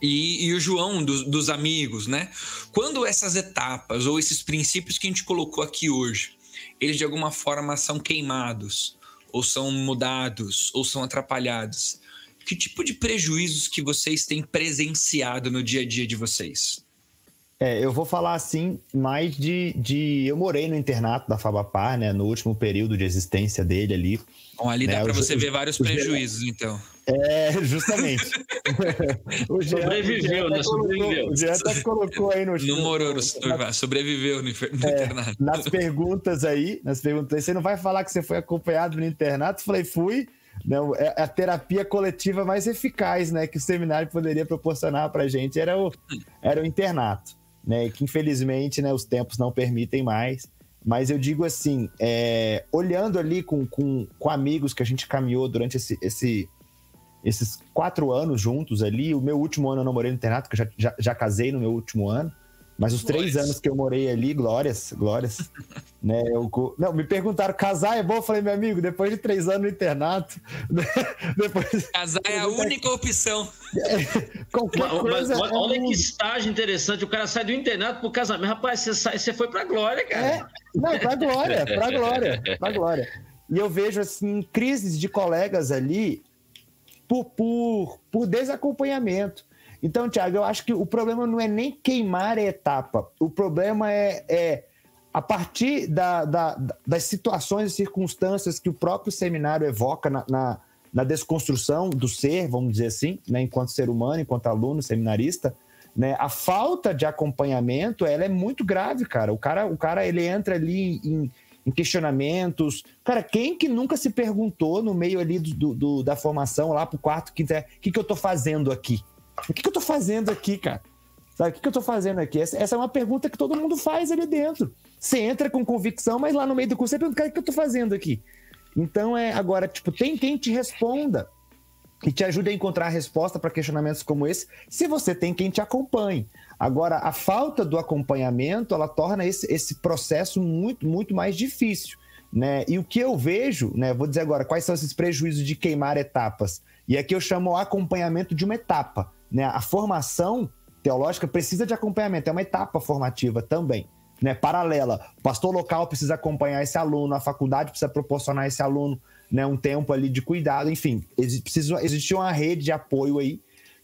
S1: E, e, o João dos, dos, amigos, né? Quando essas etapas ou esses princípios que a gente colocou aqui hoje, eles de alguma forma são queimados, ou são mudados, ou são atrapalhados, que tipo de prejuízos que vocês têm presenciado no dia a dia de vocês?
S3: É, eu vou falar assim mais de, de. Eu morei no internato da Fabapar, né? No último período de existência dele ali.
S1: Bom, ali né, dá para você ver vários prejuízos, então.
S3: É, justamente.
S2: o Jean, sobreviveu, né? Sobreviveu.
S3: O Jean até colocou aí no.
S1: Não morou, no, sobreviveu no, no é, internato.
S3: Nas perguntas aí, nas perguntas aí, você não vai falar que você foi acompanhado no internato? Eu falei, fui. Não, é, a terapia coletiva mais eficaz, né? Que o seminário poderia proporcionar pra gente era o, era o internato né? Que infelizmente né, os tempos não permitem mais. Mas eu digo assim, é, olhando ali com, com, com amigos que a gente caminhou durante esse, esse, esses quatro anos juntos ali, o meu último ano eu não morei no internato, que eu já, já, já casei no meu último ano. Mas os três anos que eu morei ali, glórias, glórias. né, eu, não, me perguntaram, casar é bom? Eu falei, meu amigo, depois de três anos no internato.
S1: depois, casar é a única opção.
S2: qualquer mas, coisa. Mas, é olha que estágio interessante. O cara sai do internato pro casamento. Rapaz, você, sai, você foi pra glória, cara. É,
S3: não, pra glória, pra glória, pra glória. E eu vejo, assim, crises de colegas ali por, por, por desacompanhamento. Então, Tiago, eu acho que o problema não é nem queimar a etapa. O problema é, é a partir da, da, das situações e circunstâncias que o próprio seminário evoca na, na, na, desconstrução do ser, vamos dizer assim, né, enquanto ser humano, enquanto aluno, seminarista, né, a falta de acompanhamento ela é muito grave, cara. O cara, o cara ele entra ali em, em questionamentos. Cara, quem que nunca se perguntou no meio ali do, do da formação, lá pro quarto, quinto, o que, que eu tô fazendo aqui? O que, que eu tô fazendo aqui, cara? Sabe, o que, que eu tô fazendo aqui? Essa, essa, é uma pergunta que todo mundo faz ali dentro. Você entra com convicção, mas lá no meio do curso você pergunta, cara, o que eu tô fazendo aqui? Então, é agora, tipo, tem quem te responda que te ajude a encontrar a resposta para questionamentos como esse, se você tem quem te acompanhe. Agora, a falta do acompanhamento, ela torna esse, esse processo muito, muito mais difícil. Né? E o que eu vejo, né, vou dizer agora, quais são esses prejuízos de queimar etapas? E aqui eu chamo o acompanhamento de uma etapa. Né? A formação teológica precisa de acompanhamento, é uma etapa formativa também. Né, paralela. O pastor local precisa acompanhar esse aluno, a faculdade precisa proporcionar esse aluno né, um tempo ali de cuidado, enfim, precisa existir uma rede de apoio aí.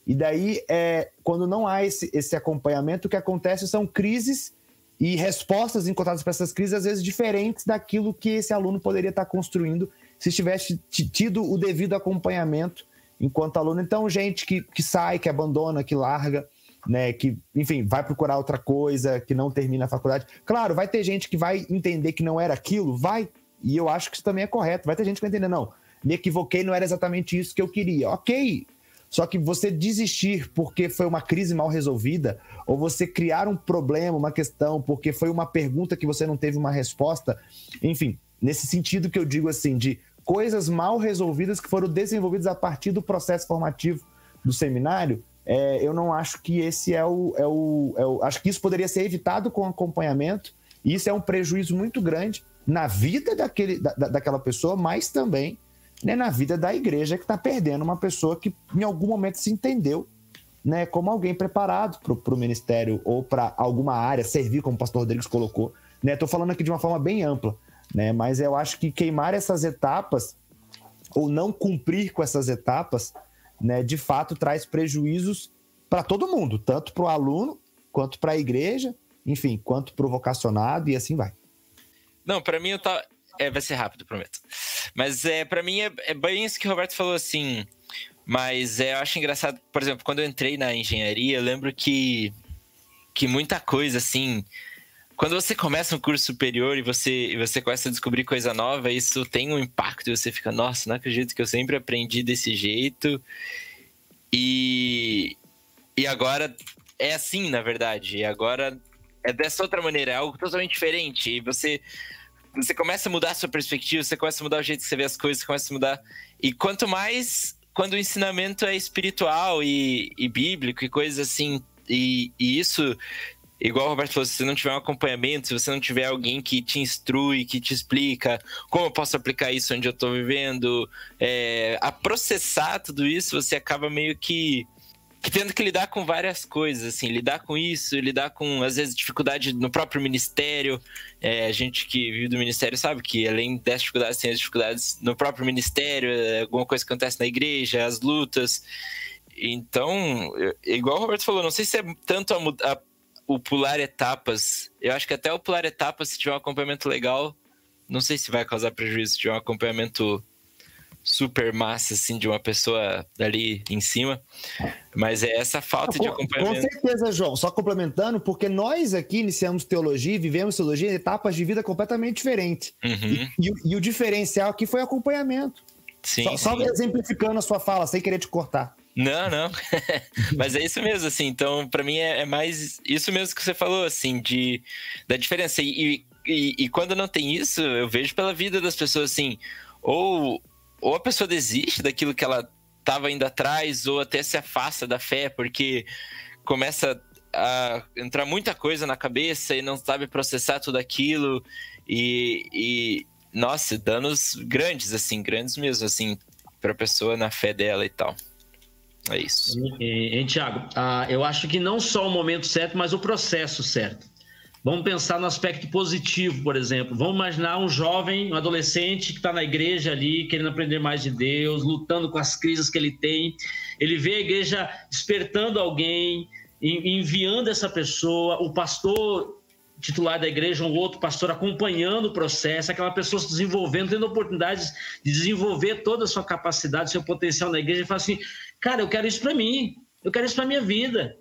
S3: E daí, é, quando não há esse, esse acompanhamento, o que acontece são crises e respostas encontradas para essas crises, às vezes diferentes daquilo que esse aluno poderia estar construindo se tivesse tido o devido acompanhamento enquanto aluno. Então, gente que, que sai, que abandona, que larga, né, que, enfim, vai procurar outra coisa, que não termina a faculdade. Claro, vai ter gente que vai entender que não era aquilo, vai, e eu acho que isso também é correto. Vai ter gente que vai entender, não, me equivoquei, não era exatamente isso que eu queria. Ok, só que você desistir porque foi uma crise mal resolvida, ou você criar um problema, uma questão, porque foi uma pergunta que você não teve uma resposta, enfim, nesse sentido que eu digo assim, de coisas mal resolvidas que foram desenvolvidas a partir do processo formativo do seminário, é, eu não acho que esse é o, é, o, é o. Acho que isso poderia ser evitado com acompanhamento, e isso é um prejuízo muito grande na vida daquele, da, daquela pessoa, mas também né, na vida da igreja que está perdendo uma pessoa que em algum momento se entendeu né, como alguém preparado para o ministério ou para alguma área, servir, como o pastor Rodrigues colocou. Estou né? falando aqui de uma forma bem ampla né? Mas eu acho que queimar essas etapas ou não cumprir com essas etapas, né, de fato traz prejuízos para todo mundo, tanto para o aluno quanto para a igreja, enfim, quanto para o vocacionado e assim vai.
S4: Não, para mim eu tá, é, vai ser rápido, prometo. Mas é para mim é, é, bem isso que o Roberto falou assim. Mas é, eu acho engraçado, por exemplo, quando eu entrei na engenharia, eu lembro que que muita coisa assim quando você começa um curso superior e você, e você começa a descobrir coisa nova, isso tem um impacto e você fica, nossa, não acredito que eu sempre aprendi desse jeito. E, e agora é assim, na verdade. E agora é dessa outra maneira, é algo totalmente diferente. E você você começa a mudar a sua perspectiva, você começa a mudar o jeito que você vê as coisas, você começa a mudar. E quanto mais quando o ensinamento é espiritual e, e bíblico e coisas assim, e, e, isso, igual o Roberto falou, se você não tiver um acompanhamento, se você não tiver alguém que te instrui, que te explica como eu posso aplicar isso onde eu estou vivendo, é, a processar tudo isso, você acaba meio que tendo que lidar com várias coisas, assim, lidar com isso, lidar com, às vezes, dificuldade no próprio ministério. É, a gente que vive do ministério sabe que, além das dificuldades, tem as dificuldades no próprio ministério, é, alguma coisa que acontece na igreja, as lutas. Então, igual o Roberto falou, não sei se é tanto a, a, o pular etapas. Eu acho que até o pular etapas, se tiver um acompanhamento legal, não sei se vai causar prejuízo se tiver um acompanhamento super massa, assim, de uma pessoa ali em cima. Mas é essa falta
S3: com,
S4: de acompanhamento.
S3: Com certeza, João. Só complementando, porque nós aqui iniciamos teologia e vivemos teologia em etapas de vida completamente diferentes. Uhum. E, e, e, o diferencial aqui foi acompanhamento. Sim, só, só exemplificando a sua fala, sem querer te cortar.
S4: Não, não. Mas é isso mesmo, assim. Então, para mim é, é, mais isso mesmo que você falou, assim, de da diferença. E, e, e, quando não tem isso, eu vejo pela vida das pessoas, assim, ou ou a pessoa desiste daquilo que ela estava indo atrás, ou até se afasta da fé, porque começa a entrar muita coisa na cabeça e não sabe processar tudo aquilo. E, e nossa, danos grandes, assim, grandes mesmo, assim, para a pessoa na fé dela e tal. É isso.
S2: E, Tiago, ah, eu acho que não só o momento certo, mas o processo certo. Vamos pensar no aspecto positivo, por exemplo. Vamos imaginar um jovem, um adolescente que está na igreja ali, querendo aprender mais de Deus, lutando com as crises que ele tem. Ele vê a igreja despertando alguém, enviando essa pessoa, o pastor titular da igreja, um outro pastor acompanhando o processo, aquela pessoa se desenvolvendo, tendo oportunidades de desenvolver toda a sua capacidade, seu potencial na igreja, e fala assim: cara, eu quero isso para mim, eu quero isso para minha vida.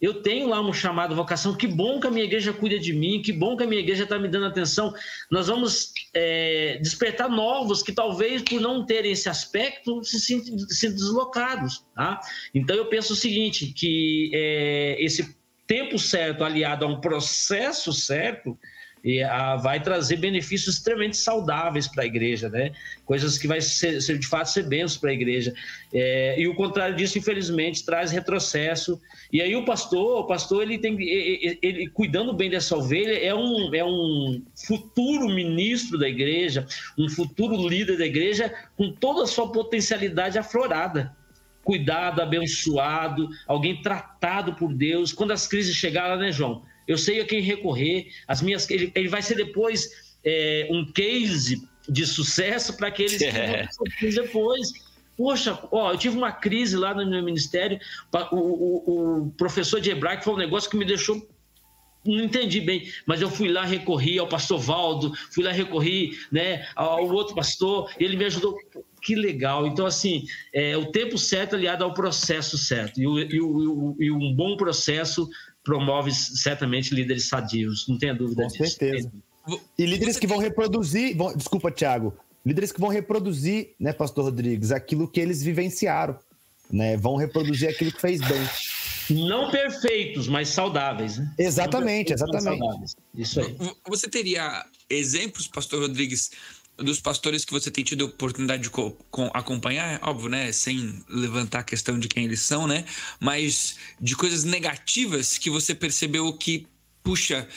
S2: Eu tenho lá um chamado vocação. Que bom que a minha igreja cuida de mim, que bom que a minha igreja está me dando atenção. Nós vamos é, despertar novos que talvez por não terem esse aspecto se sintam, deslocados. Tá? Então eu penso o seguinte: que é, esse tempo certo aliado a um processo certo e a, vai trazer benefícios extremamente saudáveis para a igreja, né? Coisas que vai ser, ser de fato ser bênçãos para a igreja. É, e o contrário disso, infelizmente, traz retrocesso. E aí o pastor, o pastor, ele tem, ele, ele cuidando bem dessa ovelha, é um, é um futuro ministro da igreja, um futuro líder da igreja, com toda a sua potencialidade aflorada cuidado, abençoado, alguém tratado por Deus. Quando as crises chegaram, né, João? Eu sei a quem recorrer. As minhas, ele, ele vai ser depois é, um case de sucesso para aqueles é. que depois. Poxa, ó, eu tive uma crise lá no meu ministério. O, o, o professor de hebraico foi um negócio que me deixou não entendi bem, mas eu fui lá, recorri ao pastor Valdo, fui lá, recorri né, ao outro pastor, ele me ajudou. Que legal. Então, assim, é, o tempo certo aliado ao processo certo. E, o, e, o, e um bom processo promove certamente líderes sadios, não tenha dúvida
S3: Com
S2: disso. Com
S3: certeza. E líderes que vão reproduzir, vão, desculpa, Tiago, líderes que vão reproduzir, né, Pastor Rodrigues, aquilo que eles vivenciaram, né, vão reproduzir aquilo que fez bem.
S2: Não perfeitos, mas saudáveis. Né?
S3: Exatamente, exatamente.
S1: Isso aí. Você teria exemplos, Pastor Rodrigues, dos pastores que você tem tido a oportunidade de acompanhar, óbvio, né? Sem levantar a questão de quem eles são, né? Mas de coisas negativas que você percebeu que, puxa,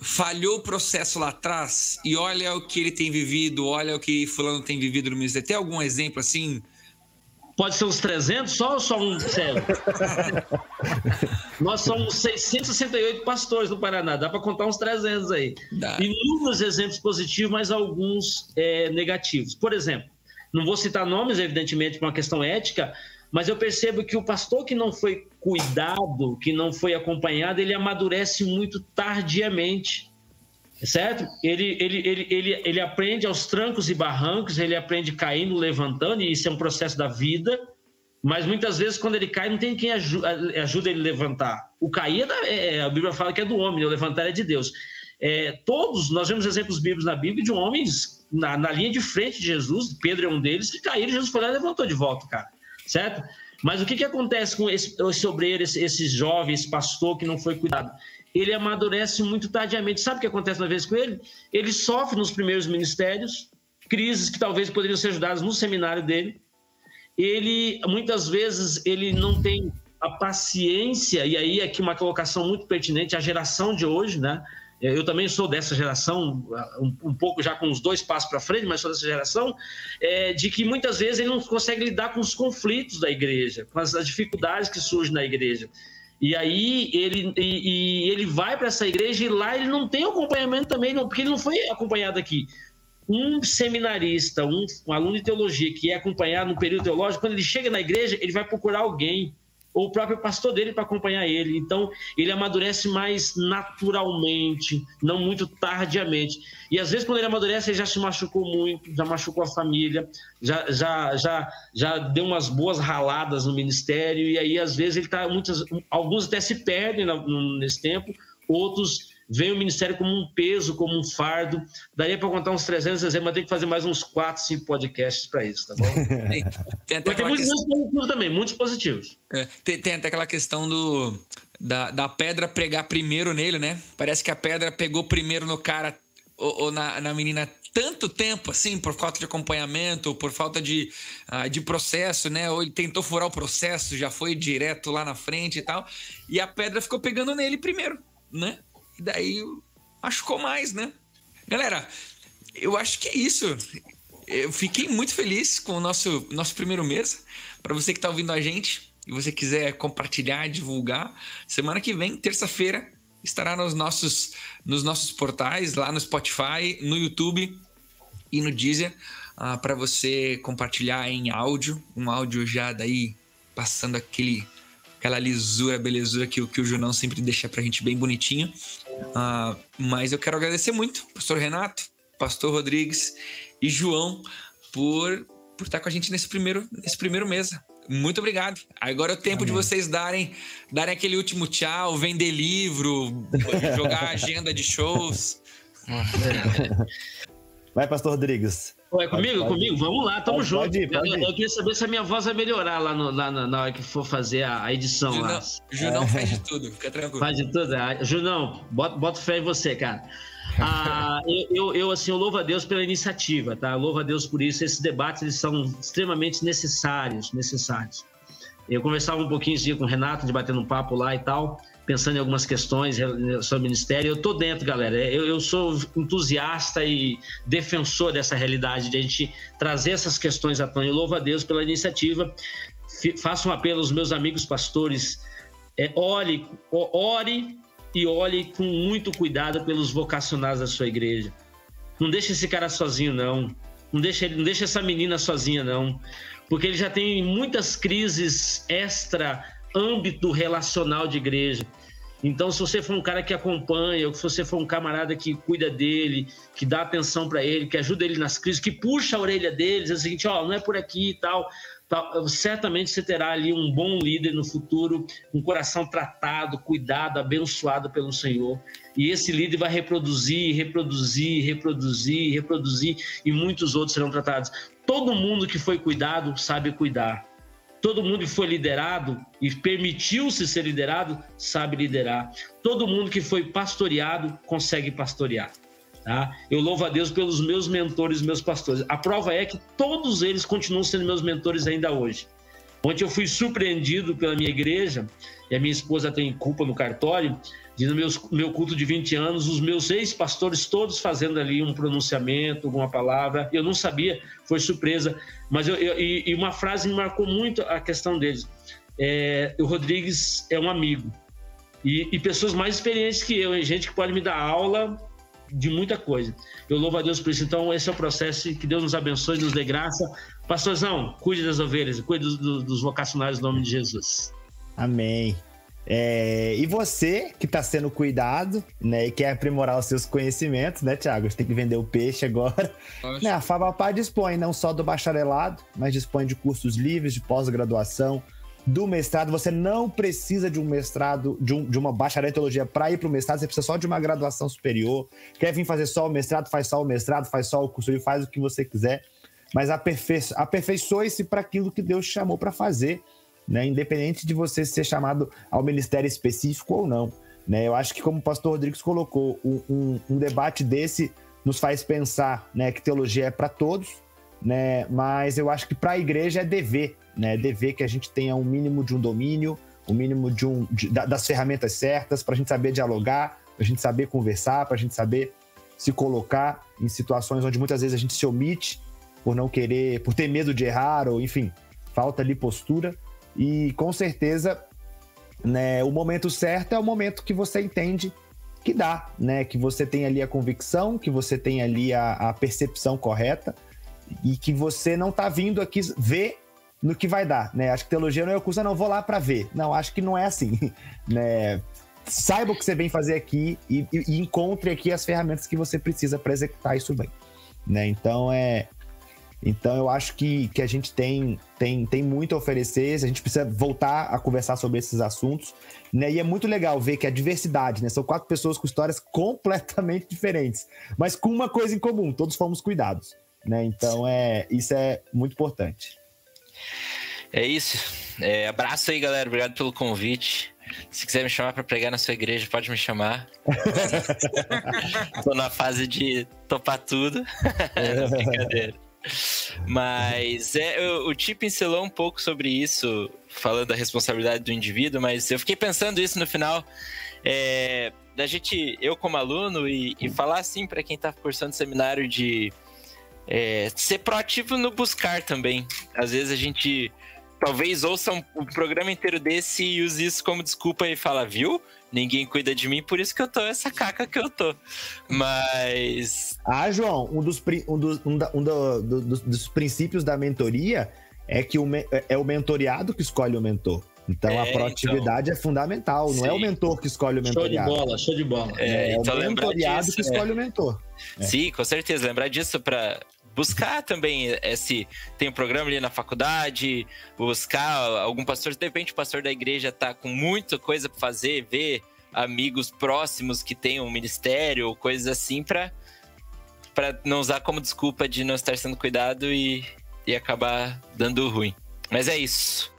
S1: falhou o processo lá atrás e olha o que ele tem vivido, olha o que fulano tem vivido no ministério. Tem algum exemplo assim
S2: Pode ser uns 300 só ou só um cego? Nós somos 668 pastores no Paraná, dá para contar uns 300 aí. Dá. Inúmeros exemplos positivos, mas alguns é, negativos. Por exemplo, não vou citar nomes, evidentemente, por uma questão ética, mas eu percebo que o pastor que não foi cuidado, que não foi acompanhado, ele amadurece muito tardiamente certo? Ele, ele, ele, ele, ele aprende aos trancos e barrancos, ele aprende caindo, levantando, e isso é um processo da vida, mas muitas vezes quando ele cai não tem quem ajuda, ele a levantar. O cair, é, é, a Bíblia fala que é do homem, o levantar é de Deus. É, todos, nós vemos exemplos bíblicos na Bíblia de homens na, na linha de frente de Jesus, Pedro é um deles, que caíram, Jesus foi lá e levantou de volta, cara, certo? Mas o que, que acontece com esse, esse obreiro, esse, esse jovem, esse pastor que não foi cuidado? Ele amadurece muito tardiamente. Sabe o que acontece uma vez com ele? Ele sofre nos primeiros ministérios, crises que talvez poderiam ser ajudadas no seminário dele. Ele, muitas vezes, ele não tem a paciência, e aí aqui uma colocação muito pertinente, a geração de hoje, né? Eu também sou dessa geração, um, pouco já com os dois passos para frente, mas sou dessa geração, é, de que muitas vezes ele não consegue lidar com os conflitos da igreja, com as, as dificuldades que surgem na igreja. E aí ele, e, e ele vai para essa igreja e lá ele não tem acompanhamento também, não, porque ele não foi acompanhado aqui. Um seminarista, um, um aluno de teologia que é acompanhado no período teológico, quando ele chega na igreja, ele vai procurar alguém ou o próprio pastor dele para acompanhar ele. Então, ele amadurece mais naturalmente, não muito tardiamente. E às vezes, quando ele amadurece, ele já se machucou muito, já machucou a família, já, já, já, já deu umas boas raladas no ministério, e aí, às vezes, ele está. Muitas, alguns até se perdem nesse tempo, outros vem o ministério como um peso, como um fardo. Daria para contar uns 300 exemplos, mas tem que fazer mais uns 4, 5 podcasts para isso, tá bom? tem, tem até tem muitos questão... positivos também, muitos positivos.
S1: É, tem, tem, até aquela questão do, da, da pedra pregar primeiro nele, né? Parece que a pedra pegou primeiro no cara ou, ou na, na menina tanto tempo assim, por falta de acompanhamento, por falta de, uh, de processo, né? Ou ele tentou furar o processo, já foi direto lá na frente e tal. E a pedra ficou pegando nele primeiro, né? E daí machucou mais, né? Galera, eu acho que é isso. Eu fiquei muito feliz com o nosso, nosso primeiro mês. Para você que está ouvindo a gente e você quiser compartilhar, divulgar, semana que vem, terça-feira, estará nos nossos, nos nossos portais, lá no Spotify, no YouTube e no Deezer, uh, para você compartilhar em áudio, um áudio já daí passando aquele aquela lisura, belezura que, que o Junão sempre deixa pra gente bem bonitinho. Uh, mas eu quero agradecer muito, pastor Renato, pastor Rodrigues e João, por, por estar com a gente nesse primeiro, nesse primeiro mesa. Muito obrigado. Agora é o tempo Amém. de vocês darem, darem aquele último tchau, vender livro, jogar agenda de shows.
S3: Vai, pastor Rodrigues.
S2: É comigo? Pode, comigo? Vamos lá, tamo pode, junto. Pode ir, pode. Eu, eu, queria saber se a minha voz vai melhorar lá, no, lá na, na, hora que for fazer a, a edição. Junão, lá.
S1: Junão é. faz de tudo, fica tranquilo.
S2: Faz de tudo. Ah, Junão, bota, bota fé em você, cara. Ah, eu, eu, eu, assim, eu louvo a Deus pela iniciativa, tá? Eu louvo a Deus por isso. Esses debates eles são extremamente necessários, necessários. Eu conversava um pouquinho esse dia com o Renato, de batendo um papo lá e tal pensando em algumas questões sobre o ministério. Eu estou dentro, galera. Eu, eu, sou entusiasta e defensor dessa realidade, de a gente trazer essas questões à tona. Eu louvo a Deus pela iniciativa. Faço um apelo aos meus amigos pastores. É, ore, ore e olhe com muito cuidado pelos vocacionados da sua igreja. Não deixe esse cara sozinho, não. Não deixe, não deixe essa menina sozinha, não. Porque ele já tem muitas crises extra âmbito relacional de igreja. Então, se você for um cara que acompanha, ou se você for um camarada que cuida dele, que dá atenção para ele, que ajuda ele nas crises, que puxa a orelha deles, é o seguinte, ó, oh, não é por aqui e tal, tal, certamente você terá ali um bom líder no futuro, um coração tratado, cuidado, abençoado pelo Senhor. E esse líder vai reproduzir, reproduzir, reproduzir, reproduzir, e muitos outros serão tratados. Todo mundo que foi cuidado sabe cuidar Todo mundo que foi liderado e permitiu-se ser liderado sabe liderar. Todo mundo que foi pastoreado consegue pastorear. Tá? Eu louvo a Deus pelos meus mentores, meus pastores. A prova é que todos eles continuam sendo meus mentores ainda hoje. Ontem eu fui surpreendido pela minha igreja, e a minha esposa tem culpa no cartório, de no meu, culto de 20 anos, os meus ex-pastores todos fazendo ali um pronunciamento, alguma palavra. Eu não sabia, foi surpresa. Mas eu, eu e, uma frase me marcou muito a questão deles. É, o Rodrigues é um amigo. E, e pessoas mais experientes que eu, gente que pode me dar aula de muita coisa. Eu louvo a Deus por isso. Então, esse é o processo. Que Deus nos abençoe, nos dê graça. Pastorzão, cuide das ovelhas, cuide dos, dos vocacionários no nome de Jesus.
S3: Amém. É, e você que está sendo cuidado, né, e quer aprimorar os seus conhecimentos, né, Tiago? Você tem que vender o peixe agora. Né, a Fabapar dispõe não só do bacharelado, mas dispõe de cursos livres, de pós-graduação, do mestrado. Você não precisa de um mestrado, de, um, de uma bacharel em teologia para ir para o mestrado, você precisa só de uma graduação superior. Quer vir fazer só o mestrado, faz só o mestrado, faz só o curso livre, faz o que você quiser. Mas aperfei aperfeiçoe-se para aquilo que Deus chamou para fazer né? Independente de você ser chamado ao ministério específico ou não. Né? Eu acho que, como o pastor Rodrigues colocou, um, um, um debate desse nos faz pensar né, que teologia é para todos, né? mas eu acho que para a igreja é dever, né? dever que a gente tenha um mínimo de um domínio, o um mínimo de um, de, das ferramentas certas para a gente saber dialogar, para a gente saber conversar, para a gente saber se colocar em situações onde muitas vezes a gente se omite por não querer, por ter medo de errar, ou enfim, falta ali postura. E com certeza né, o momento certo é o momento que você entende que dá, né? Que você tem ali a convicção, que você tem ali a, a percepção correta e que você não está vindo aqui ver no que vai dar, né? Acho que teologia não é curso, não vou lá para ver. Não, acho que não é assim, né? Saiba o que você vem fazer aqui e, e, e encontre aqui as ferramentas que você precisa para executar isso bem, né? Então é então eu acho que, que a gente tem, tem, tem muito a oferecer, a gente precisa voltar a conversar sobre esses assuntos, né? E é muito legal ver que a diversidade, né? São quatro pessoas com histórias completamente diferentes, mas com uma coisa em comum, todos fomos cuidados, né? Então é, isso é muito importante.
S4: É isso. É, abraço aí, galera. Obrigado pelo convite. Se quiser me chamar para pregar na sua igreja, pode me chamar. Tô na fase de topar tudo. Brincadeira. Mas é, o, o Ti um pouco sobre isso, falando da responsabilidade do indivíduo, mas eu fiquei pensando isso no final. É, da gente, eu como aluno, e, e falar assim para quem está cursando seminário de é, ser proativo no buscar também. Às vezes a gente talvez ouça um, um, programa inteiro desse e use isso como desculpa e fala, viu? Ninguém cuida de mim, por isso que eu tô essa caca que eu tô. Mas.
S3: Ah, João, um dos, um dos, um da, um do, do, dos, dos princípios da mentoria é que o, é, é o mentoriado que escolhe o mentor. Então é, a proatividade então... é fundamental, não Sim. é o mentor que escolhe o mentoriado.
S2: Show de bola, show de bola.
S3: É, é então o mentoriado disso, que escolhe o mentor.
S4: É. Sim, com certeza. Lembrar disso para buscar também esse tem um programa ali na faculdade, buscar algum pastor, de repente o pastor da igreja tá com muita coisa para fazer, ver amigos próximos que tenham um ministério ou coisas assim para para não usar como desculpa de não estar sendo cuidado e, e acabar dando ruim. Mas é isso.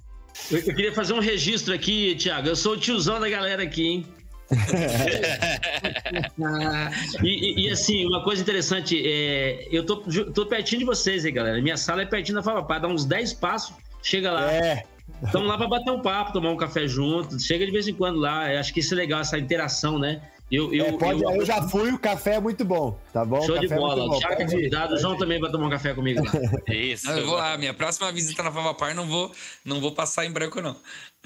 S2: Eu, queria fazer um registro aqui, Thiago. Eu sou o tiozão da galera aqui, hein? e, e, assim, uma coisa interessante, é, eu tô, tô pertinho de vocês aí, galera. Minha sala é pertinho da Fala dá uns 10 passos, chega lá. É. Estamos lá para bater um papo, tomar um café junto. Chega de vez em quando lá. Eu acho que isso é legal, essa interação, né?
S3: Eu, eu, é, pode, eu, eu, já fui, o café é muito bom, tá bom?
S2: Show
S3: de
S2: é bola. É Thiago é convidado, o João também vai tomar um café comigo lá.
S1: Isso. eu vou lá, minha próxima visita na Favapar não vou, não vou passar em branco, não.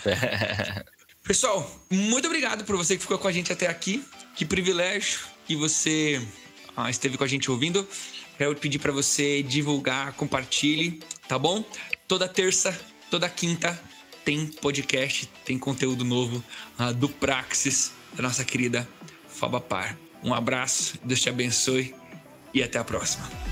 S1: Pessoal, muito obrigado por você que ficou com a gente até aqui. Que privilégio que você ah, esteve com a gente ouvindo. Quero pedir para você divulgar, compartilhe, tá bom? Toda terça, toda quinta tem podcast, tem conteúdo novo ah, do Praxis, da nossa querida Fabapar. Um abraço, Deus te abençoe e até a próxima.